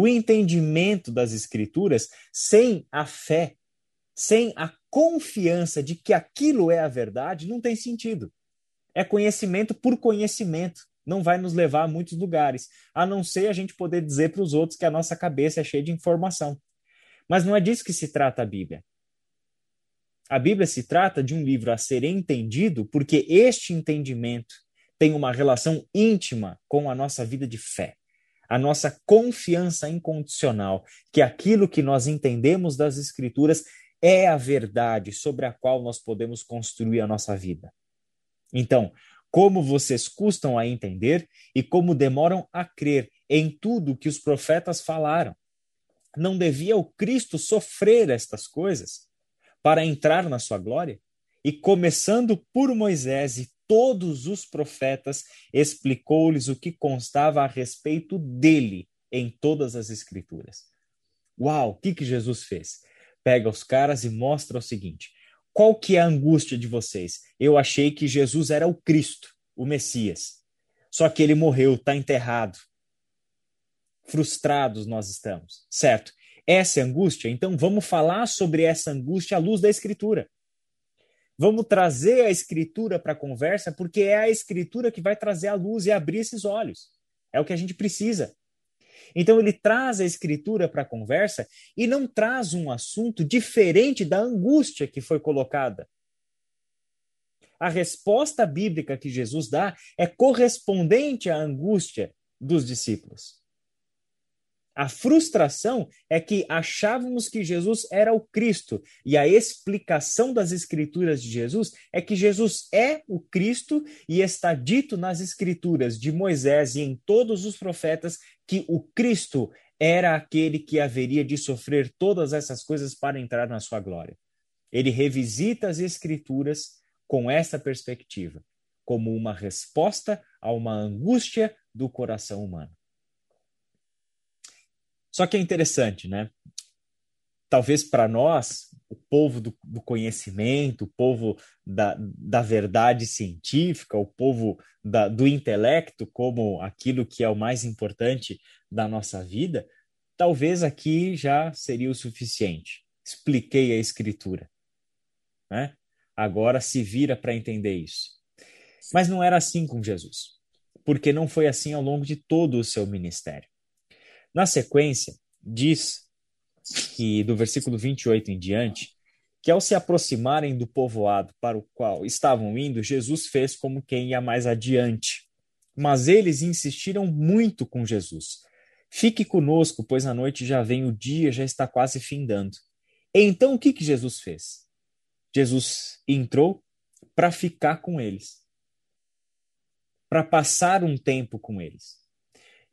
O entendimento das Escrituras sem a fé, sem a confiança de que aquilo é a verdade, não tem sentido. É conhecimento por conhecimento. Não vai nos levar a muitos lugares, a não ser a gente poder dizer para os outros que a nossa cabeça é cheia de informação. Mas não é disso que se trata a Bíblia. A Bíblia se trata de um livro a ser entendido porque este entendimento tem uma relação íntima com a nossa vida de fé, a nossa confiança incondicional que aquilo que nós entendemos das Escrituras é a verdade sobre a qual nós podemos construir a nossa vida. Então, como vocês custam a entender e como demoram a crer em tudo que os profetas falaram. Não devia o Cristo sofrer estas coisas para entrar na sua glória? E começando por Moisés e todos os profetas, explicou-lhes o que constava a respeito dele em todas as Escrituras. Uau, o que, que Jesus fez? Pega os caras e mostra o seguinte: qual que é a angústia de vocês? Eu achei que Jesus era o Cristo, o Messias. Só que ele morreu, está enterrado. Frustrados nós estamos, certo? Essa é angústia, então vamos falar sobre essa angústia à luz da Escritura. Vamos trazer a Escritura para a conversa, porque é a Escritura que vai trazer a luz e abrir esses olhos. É o que a gente precisa. Então ele traz a escritura para a conversa e não traz um assunto diferente da angústia que foi colocada. A resposta bíblica que Jesus dá é correspondente à angústia dos discípulos. A frustração é que achávamos que Jesus era o Cristo, e a explicação das Escrituras de Jesus é que Jesus é o Cristo e está dito nas Escrituras de Moisés e em todos os profetas que o Cristo era aquele que haveria de sofrer todas essas coisas para entrar na sua glória. Ele revisita as Escrituras com essa perspectiva, como uma resposta a uma angústia do coração humano. Só que é interessante, né? Talvez para nós, o povo do, do, conhecimento, o povo da, da verdade científica, o povo da, do intelecto como aquilo que é o mais importante da nossa vida, talvez aqui já seria o suficiente. Expliquei a escritura. Né? Agora se vira para entender isso. Mas não era assim com Jesus, porque não foi assim ao longo de todo o seu ministério. Na sequência, diz que do versículo 28 em diante, que ao se aproximarem do povoado para o qual estavam indo, Jesus fez como quem ia mais adiante. Mas eles insistiram muito com Jesus. Fique conosco, pois a noite já vem, o dia já está quase findando. Então o que, que Jesus fez? Jesus entrou para ficar com eles, para passar um tempo com eles.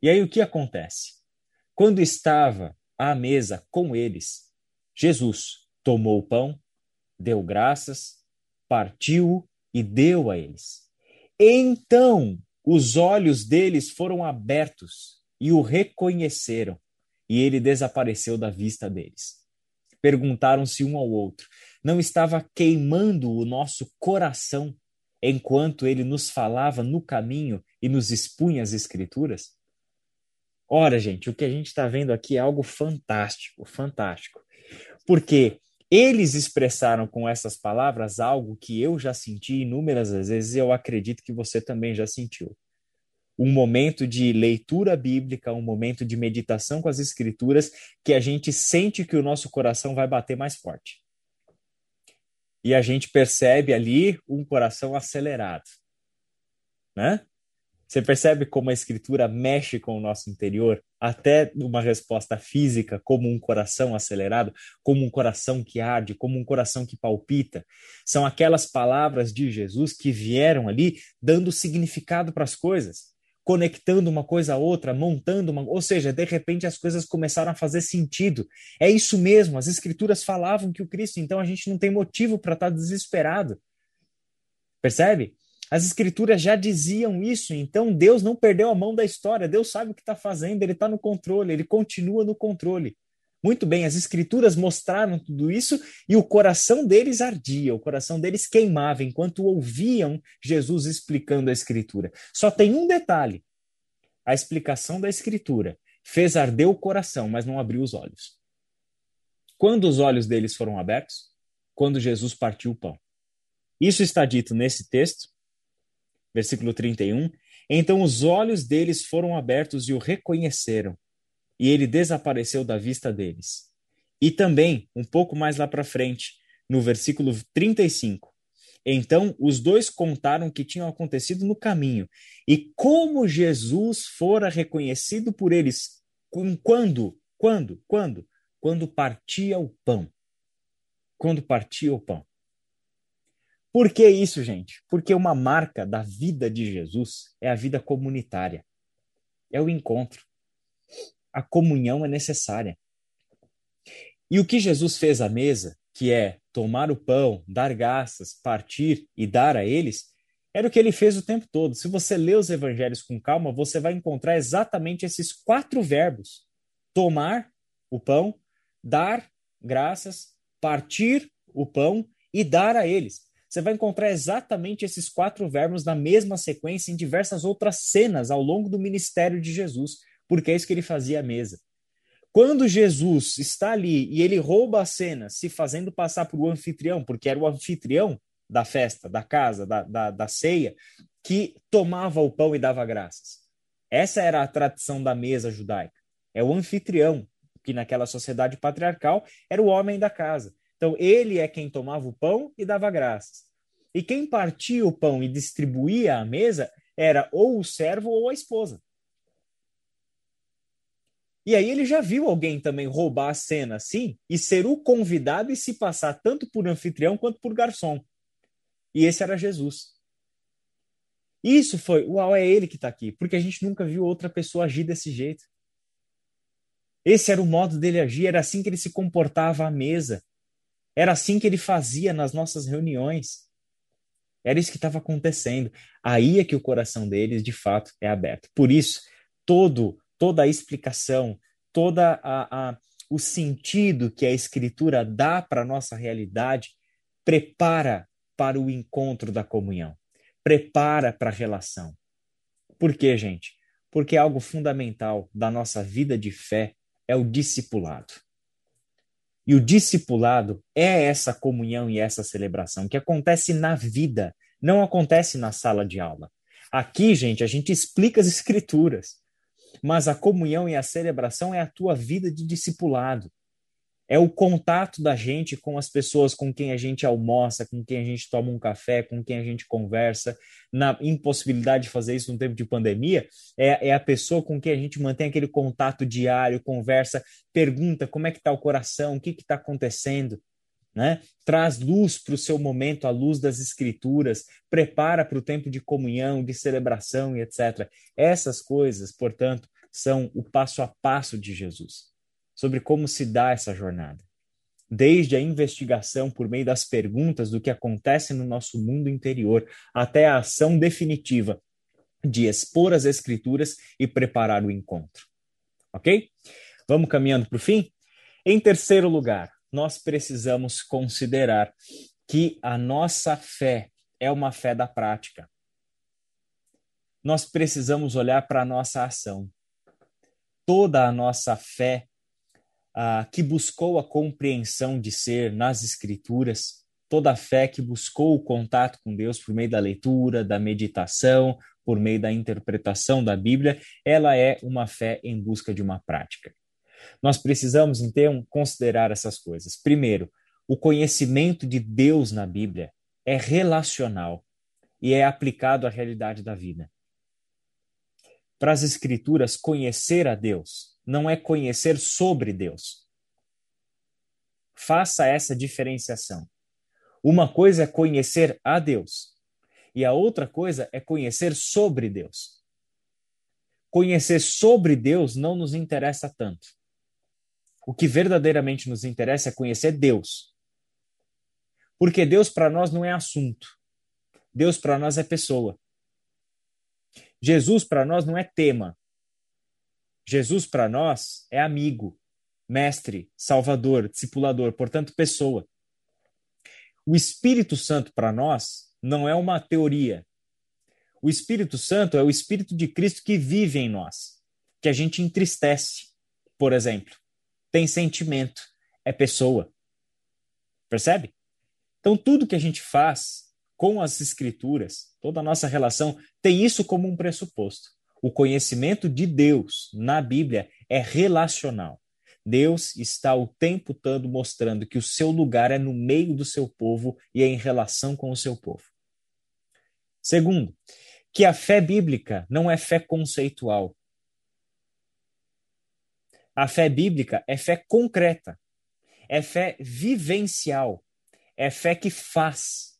E aí o que acontece? Quando estava à mesa com eles, Jesus tomou o pão, deu graças, partiu e deu a eles. Então os olhos deles foram abertos e o reconheceram, e ele desapareceu da vista deles. Perguntaram-se um ao outro: não estava queimando o nosso coração enquanto ele nos falava no caminho e nos expunha as Escrituras? Ora, gente, o que a gente está vendo aqui é algo fantástico, fantástico. Porque eles expressaram com essas palavras algo que eu já senti inúmeras vezes e eu acredito que você também já sentiu. um momento de leitura bíblica, um momento de meditação com as escrituras, que a gente sente que o nosso coração vai bater mais forte. E a gente percebe ali um coração acelerado, né? Você percebe como a escritura mexe com o nosso interior, até uma resposta física, como um coração acelerado, como um coração que arde, como um coração que palpita. São aquelas palavras de Jesus que vieram ali dando significado para as coisas, conectando uma coisa a outra, montando uma, ou seja, de repente as coisas começaram a fazer sentido. É isso mesmo, as escrituras falavam que o Cristo, então a gente não tem motivo para estar desesperado. Percebe? As escrituras já diziam isso, então Deus não perdeu a mão da história, Deus sabe o que está fazendo, ele está no controle, ele continua no controle. Muito bem, as escrituras mostraram tudo isso e o coração deles ardia, o coração deles queimava enquanto ouviam Jesus explicando a escritura. Só tem um detalhe: a explicação da escritura fez arder o coração, mas não abriu os olhos. Quando os olhos deles foram abertos? Quando Jesus partiu o pão. Isso está dito nesse texto versículo 31. Então os olhos deles foram abertos e o reconheceram, e ele desapareceu da vista deles. E também, um pouco mais lá para frente, no versículo 35. Então os dois contaram o que tinha acontecido no caminho e como Jesus fora reconhecido por eles. Quando? Quando? Quando? Quando partia o pão. Quando partia o pão. Por que isso, gente? Porque uma marca da vida de Jesus é a vida comunitária. É o encontro. A comunhão é necessária. E o que Jesus fez à mesa, que é tomar o pão, dar graças, partir e dar a eles, era o que ele fez o tempo todo. Se você lê os evangelhos com calma, você vai encontrar exatamente esses quatro verbos: tomar o pão, dar graças, partir o pão e dar a eles você vai encontrar exatamente esses quatro verbos na mesma sequência em diversas outras cenas ao longo do ministério de Jesus, porque é isso que ele fazia à mesa. Quando Jesus está ali e ele rouba a cena, se fazendo passar por o anfitrião, porque era o anfitrião da festa, da casa, da, da, da ceia, que tomava o pão e dava graças. Essa era a tradição da mesa judaica. É o anfitrião, que naquela sociedade patriarcal era o homem da casa. Então, ele é quem tomava o pão e dava graças. E quem partia o pão e distribuía a mesa era ou o servo ou a esposa. E aí ele já viu alguém também roubar a cena assim e ser o convidado e se passar tanto por anfitrião quanto por garçom. E esse era Jesus. Isso foi, uau, é ele que está aqui, porque a gente nunca viu outra pessoa agir desse jeito. Esse era o modo dele agir, era assim que ele se comportava à mesa. Era assim que ele fazia nas nossas reuniões. Era isso que estava acontecendo. Aí é que o coração deles, de fato, é aberto. Por isso, todo, toda a explicação, toda a, a o sentido que a escritura dá para a nossa realidade prepara para o encontro da comunhão, prepara para a relação. Por quê, gente? Porque algo fundamental da nossa vida de fé é o discipulado. E o discipulado é essa comunhão e essa celebração que acontece na vida, não acontece na sala de aula. Aqui, gente, a gente explica as [LAUGHS] escrituras, mas a comunhão e a celebração é a tua vida de discipulado é o contato da gente com as pessoas com quem a gente almoça, com quem a gente toma um café, com quem a gente conversa. Na impossibilidade de fazer isso no tempo de pandemia, é, é a pessoa com quem a gente mantém aquele contato diário, conversa, pergunta como é que está o coração, o que está acontecendo. Né? Traz luz para o seu momento, a luz das escrituras, prepara para o tempo de comunhão, de celebração e etc. Essas coisas, portanto, são o passo a passo de Jesus sobre como se dá essa jornada. Desde a investigação por meio das perguntas do que acontece no nosso mundo interior, até a ação definitiva de expor as escrituras e preparar o encontro. Ok? Vamos caminhando para o fim? Em terceiro lugar, nós precisamos considerar que a nossa fé é uma fé da prática. Nós precisamos olhar para a nossa ação. Toda a nossa fé que buscou a compreensão de ser nas Escrituras, toda a fé que buscou o contato com Deus por meio da leitura, da meditação, por meio da interpretação da Bíblia, ela é uma fé em busca de uma prática. Nós precisamos, então, considerar essas coisas. Primeiro, o conhecimento de Deus na Bíblia é relacional e é aplicado à realidade da vida. Para as Escrituras, conhecer a Deus não é conhecer sobre Deus. Faça essa diferenciação. Uma coisa é conhecer a Deus e a outra coisa é conhecer sobre Deus. Conhecer sobre Deus não nos interessa tanto. O que verdadeiramente nos interessa é conhecer Deus. Porque Deus para nós não é assunto. Deus para nós é pessoa. Jesus para nós não é tema. Jesus para nós é amigo, mestre, salvador, discipulador, portanto, pessoa. O Espírito Santo para nós não é uma teoria. O Espírito Santo é o Espírito de Cristo que vive em nós, que a gente entristece, por exemplo tem sentimento, é pessoa. Percebe? Então, tudo que a gente faz com as escrituras, toda a nossa relação, tem isso como um pressuposto. O conhecimento de Deus na Bíblia é relacional. Deus está o tempo todo mostrando que o seu lugar é no meio do seu povo e é em relação com o seu povo. Segundo, que a fé bíblica não é fé conceitual, a fé bíblica é fé concreta, é fé vivencial, é fé que faz.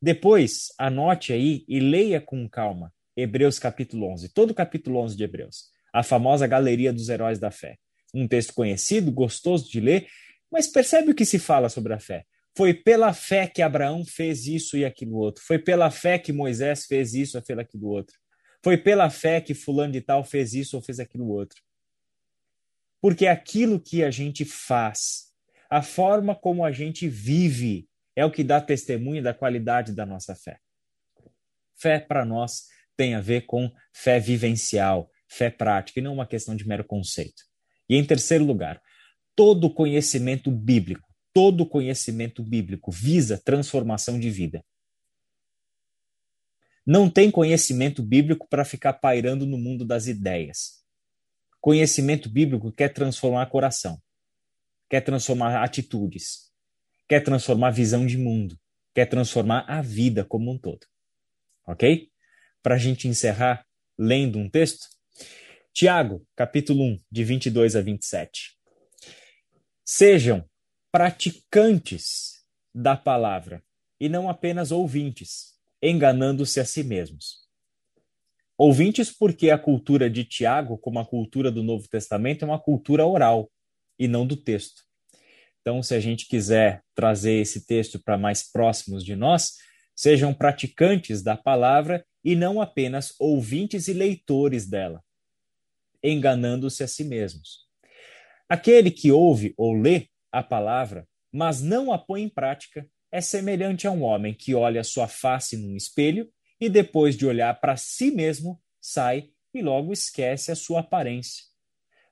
Depois, anote aí e leia com calma Hebreus capítulo 11, todo o capítulo 11 de Hebreus, a famosa galeria dos heróis da fé. Um texto conhecido, gostoso de ler, mas percebe o que se fala sobre a fé. Foi pela fé que Abraão fez isso e aquilo outro. Foi pela fé que Moisés fez isso e aquilo outro. Foi pela fé que fulano de tal fez isso ou fez aquilo outro. Porque aquilo que a gente faz, a forma como a gente vive, é o que dá testemunho da qualidade da nossa fé. Fé para nós tem a ver com fé vivencial, fé prática, e não uma questão de mero conceito. E em terceiro lugar, todo conhecimento bíblico, todo conhecimento bíblico visa transformação de vida não tem conhecimento bíblico para ficar pairando no mundo das ideias. Conhecimento bíblico quer transformar coração, quer transformar atitudes, quer transformar visão de mundo, quer transformar a vida como um todo. Ok? Para a gente encerrar lendo um texto, Tiago, capítulo 1, de 22 a 27. Sejam praticantes da palavra e não apenas ouvintes enganando-se a si mesmos. Ouvintes, porque a cultura de Tiago, como a cultura do Novo Testamento, é uma cultura oral e não do texto. Então, se a gente quiser trazer esse texto para mais próximos de nós, sejam praticantes da palavra e não apenas ouvintes e leitores dela, enganando-se a si mesmos. Aquele que ouve ou lê a palavra, mas não a põe em prática, é semelhante a um homem que olha sua face num espelho e depois de olhar para si mesmo, sai e logo esquece a sua aparência.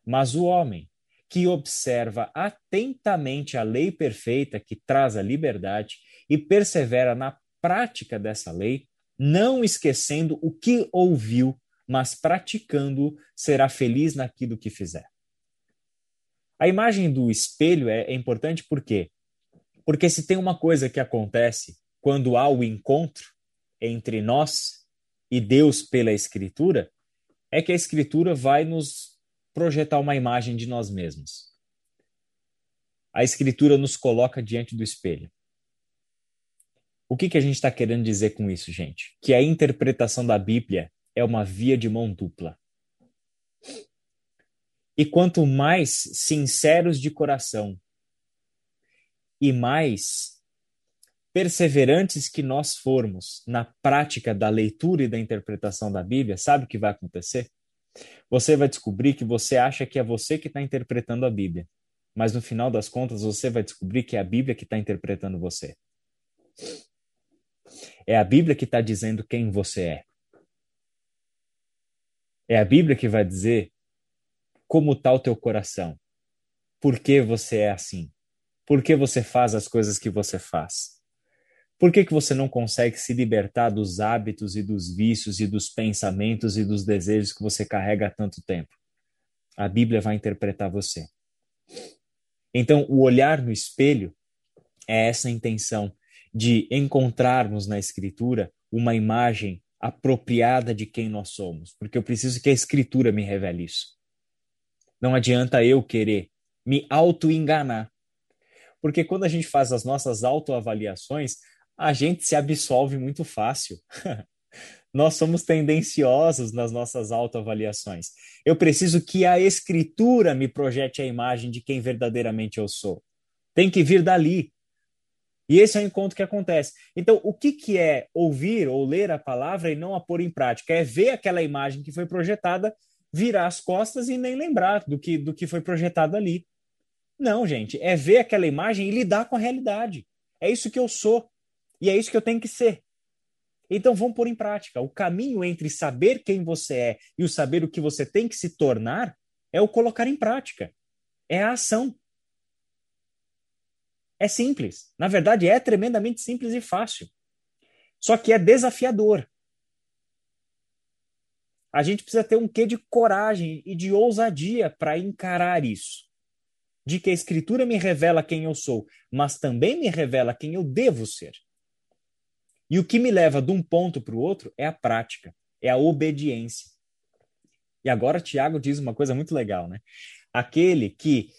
Mas o homem que observa atentamente a lei perfeita que traz a liberdade e persevera na prática dessa lei, não esquecendo o que ouviu, mas praticando, será feliz naquilo que fizer. A imagem do espelho é, é importante porque porque se tem uma coisa que acontece quando há o encontro entre nós e Deus pela Escritura, é que a Escritura vai nos projetar uma imagem de nós mesmos. A Escritura nos coloca diante do espelho. O que, que a gente está querendo dizer com isso, gente? Que a interpretação da Bíblia é uma via de mão dupla. E quanto mais sinceros de coração e mais perseverantes que nós formos na prática da leitura e da interpretação da Bíblia, sabe o que vai acontecer? Você vai descobrir que você acha que é você que está interpretando a Bíblia, mas no final das contas você vai descobrir que é a Bíblia que está interpretando você. É a Bíblia que está dizendo quem você é. É a Bíblia que vai dizer como está o teu coração, por que você é assim. Por que você faz as coisas que você faz? Por que, que você não consegue se libertar dos hábitos e dos vícios e dos pensamentos e dos desejos que você carrega há tanto tempo? A Bíblia vai interpretar você. Então, o olhar no espelho é essa intenção de encontrarmos na Escritura uma imagem apropriada de quem nós somos, porque eu preciso que a Escritura me revele isso. Não adianta eu querer me auto-enganar. Porque quando a gente faz as nossas autoavaliações, a gente se absolve muito fácil. [LAUGHS] Nós somos tendenciosos nas nossas autoavaliações. Eu preciso que a escritura me projete a imagem de quem verdadeiramente eu sou. Tem que vir dali. E esse é o encontro que acontece. Então, o que, que é ouvir ou ler a palavra e não a pôr em prática? É ver aquela imagem que foi projetada, virar as costas e nem lembrar do que, do que foi projetado ali. Não, gente, é ver aquela imagem e lidar com a realidade. É isso que eu sou. E é isso que eu tenho que ser. Então vamos pôr em prática. O caminho entre saber quem você é e o saber o que você tem que se tornar é o colocar em prática. É a ação. É simples. Na verdade, é tremendamente simples e fácil. Só que é desafiador. A gente precisa ter um quê de coragem e de ousadia para encarar isso. De que a Escritura me revela quem eu sou, mas também me revela quem eu devo ser. E o que me leva de um ponto para o outro é a prática, é a obediência. E agora Tiago diz uma coisa muito legal, né? Aquele que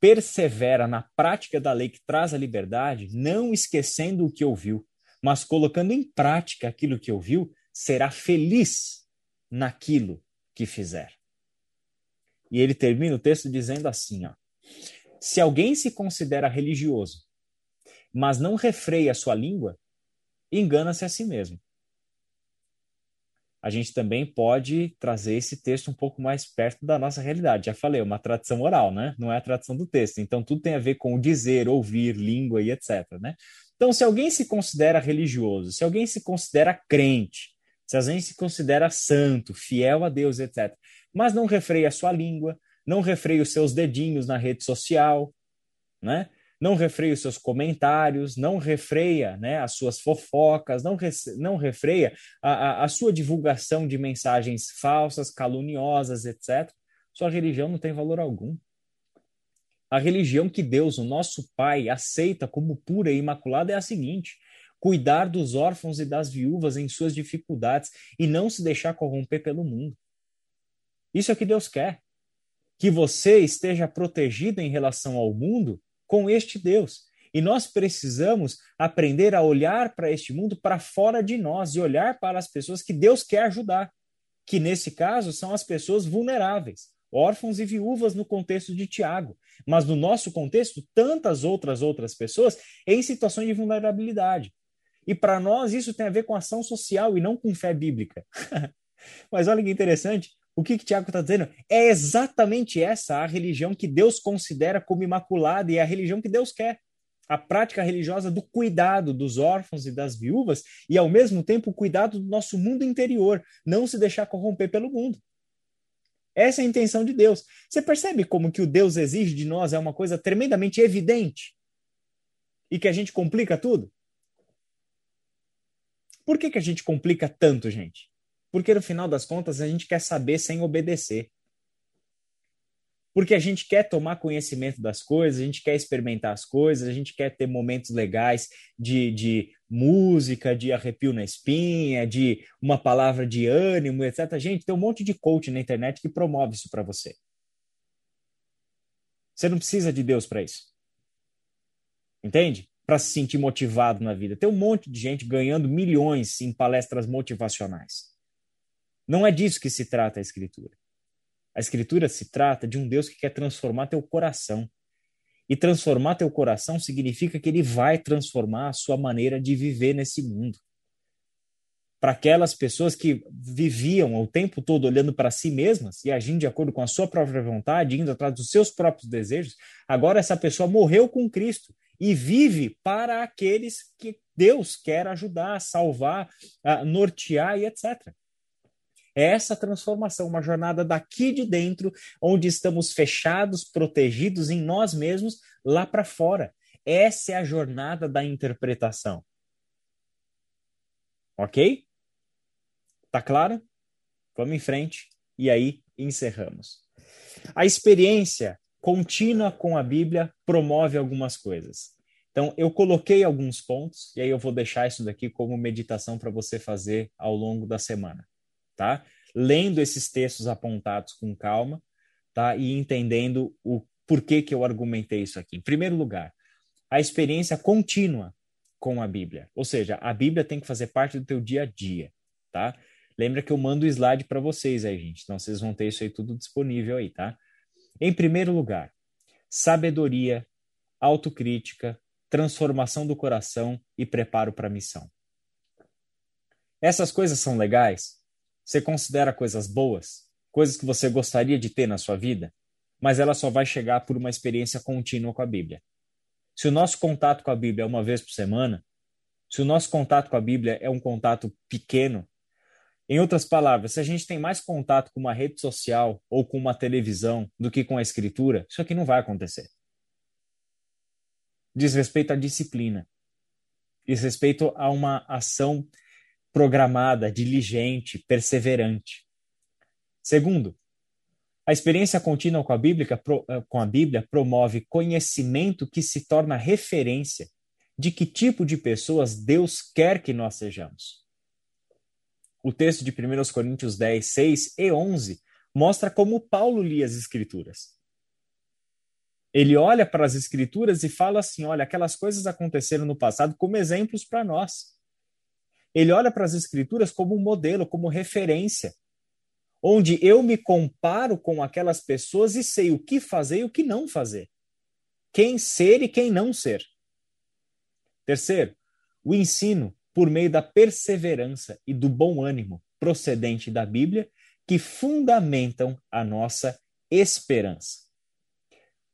persevera na prática da lei que traz a liberdade, não esquecendo o que ouviu, mas colocando em prática aquilo que ouviu, será feliz naquilo que fizer. E ele termina o texto dizendo assim, ó: Se alguém se considera religioso, mas não refreia a sua língua, engana-se a si mesmo. A gente também pode trazer esse texto um pouco mais perto da nossa realidade. Já falei, é uma tradição oral, né? Não é a tradição do texto. Então, tudo tem a ver com dizer, ouvir, língua e etc. Né? Então, se alguém se considera religioso, se alguém se considera crente, se alguém se considera santo, fiel a Deus, etc., mas não refreia a sua língua, não refreia os seus dedinhos na rede social, né? Não refreia os seus comentários, não refreia né, as suas fofocas, não, não refreia a, a, a sua divulgação de mensagens falsas, caluniosas, etc., sua religião não tem valor algum. A religião que Deus, o nosso Pai, aceita como pura e imaculada é a seguinte: cuidar dos órfãos e das viúvas em suas dificuldades e não se deixar corromper pelo mundo. Isso é o que Deus quer. Que você esteja protegido em relação ao mundo com este Deus. E nós precisamos aprender a olhar para este mundo para fora de nós e olhar para as pessoas que Deus quer ajudar, que nesse caso são as pessoas vulneráveis, órfãos e viúvas no contexto de Tiago, mas no nosso contexto, tantas outras outras pessoas em situações de vulnerabilidade. E para nós isso tem a ver com ação social e não com fé bíblica. [LAUGHS] mas olha que interessante, o que, que Tiago está dizendo? É exatamente essa a religião que Deus considera como imaculada e é a religião que Deus quer. A prática religiosa do cuidado dos órfãos e das viúvas e, ao mesmo tempo, o cuidado do nosso mundo interior, não se deixar corromper pelo mundo. Essa é a intenção de Deus. Você percebe como que o Deus exige de nós é uma coisa tremendamente evidente e que a gente complica tudo? Por que, que a gente complica tanto, gente? Porque no final das contas a gente quer saber sem obedecer. Porque a gente quer tomar conhecimento das coisas, a gente quer experimentar as coisas, a gente quer ter momentos legais de, de música, de arrepio na espinha, de uma palavra de ânimo, etc. Gente, tem um monte de coach na internet que promove isso para você. Você não precisa de Deus para isso. Entende? Para se sentir motivado na vida. Tem um monte de gente ganhando milhões em palestras motivacionais. Não é disso que se trata a Escritura. A Escritura se trata de um Deus que quer transformar teu coração. E transformar teu coração significa que ele vai transformar a sua maneira de viver nesse mundo. Para aquelas pessoas que viviam o tempo todo olhando para si mesmas e agindo de acordo com a sua própria vontade, indo atrás dos seus próprios desejos, agora essa pessoa morreu com Cristo e vive para aqueles que Deus quer ajudar, salvar, nortear e etc. É essa transformação, uma jornada daqui de dentro, onde estamos fechados, protegidos em nós mesmos, lá para fora. Essa é a jornada da interpretação. Ok? Tá claro? Vamos em frente e aí encerramos. A experiência contínua com a Bíblia promove algumas coisas. Então, eu coloquei alguns pontos e aí eu vou deixar isso daqui como meditação para você fazer ao longo da semana, tá? Lendo esses textos apontados com calma, tá? E entendendo o porquê que eu argumentei isso aqui. Em primeiro lugar, a experiência contínua com a Bíblia. Ou seja, a Bíblia tem que fazer parte do teu dia a dia, tá? Lembra que eu mando o slide para vocês aí, gente. Então vocês vão ter isso aí tudo disponível aí, tá? Em primeiro lugar, sabedoria, autocrítica, transformação do coração e preparo para a missão. Essas coisas são legais? Você considera coisas boas? Coisas que você gostaria de ter na sua vida? Mas ela só vai chegar por uma experiência contínua com a Bíblia. Se o nosso contato com a Bíblia é uma vez por semana, se o nosso contato com a Bíblia é um contato pequeno, em outras palavras, se a gente tem mais contato com uma rede social ou com uma televisão do que com a escritura, isso aqui não vai acontecer. Diz respeito à disciplina. Diz respeito a uma ação programada, diligente, perseverante. Segundo, a experiência contínua com a, Bíblia, eh, com a Bíblia promove conhecimento que se torna referência de que tipo de pessoas Deus quer que nós sejamos o texto de 1 Coríntios 10, 6 e 11 mostra como Paulo lia as Escrituras. Ele olha para as Escrituras e fala assim: olha, aquelas coisas aconteceram no passado como exemplos para nós. Ele olha para as Escrituras como um modelo, como referência, onde eu me comparo com aquelas pessoas e sei o que fazer e o que não fazer. Quem ser e quem não ser. Terceiro, o ensino por meio da perseverança e do bom ânimo procedente da Bíblia, que fundamentam a nossa esperança.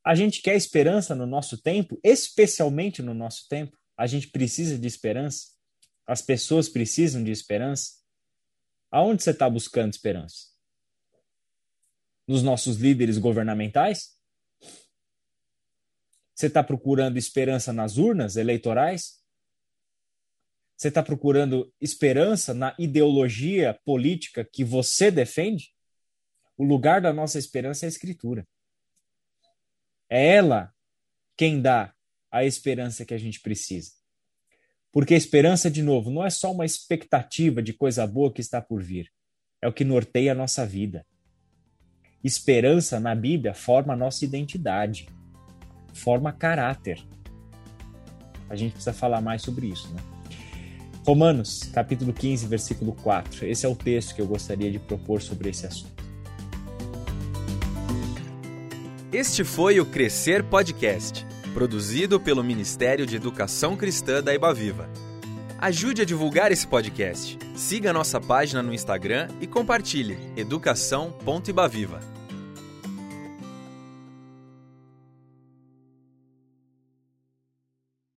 A gente quer esperança no nosso tempo, especialmente no nosso tempo. A gente precisa de esperança. As pessoas precisam de esperança. Aonde você está buscando esperança? Nos nossos líderes governamentais? Você está procurando esperança nas urnas eleitorais? Você está procurando esperança na ideologia política que você defende? O lugar da nossa esperança é a Escritura. É ela quem dá a esperança que a gente precisa. Porque a esperança, de novo, não é só uma expectativa de coisa boa que está por vir. É o que norteia a nossa vida. Esperança na Bíblia forma a nossa identidade, forma caráter. A gente precisa falar mais sobre isso, né? Romanos, capítulo 15, versículo 4. Esse é o texto que eu gostaria de propor sobre esse assunto. Este foi o Crescer Podcast, produzido pelo Ministério de Educação Cristã da Ibaviva. Ajude a divulgar esse podcast. Siga nossa página no Instagram e compartilhe educação.ibaviva.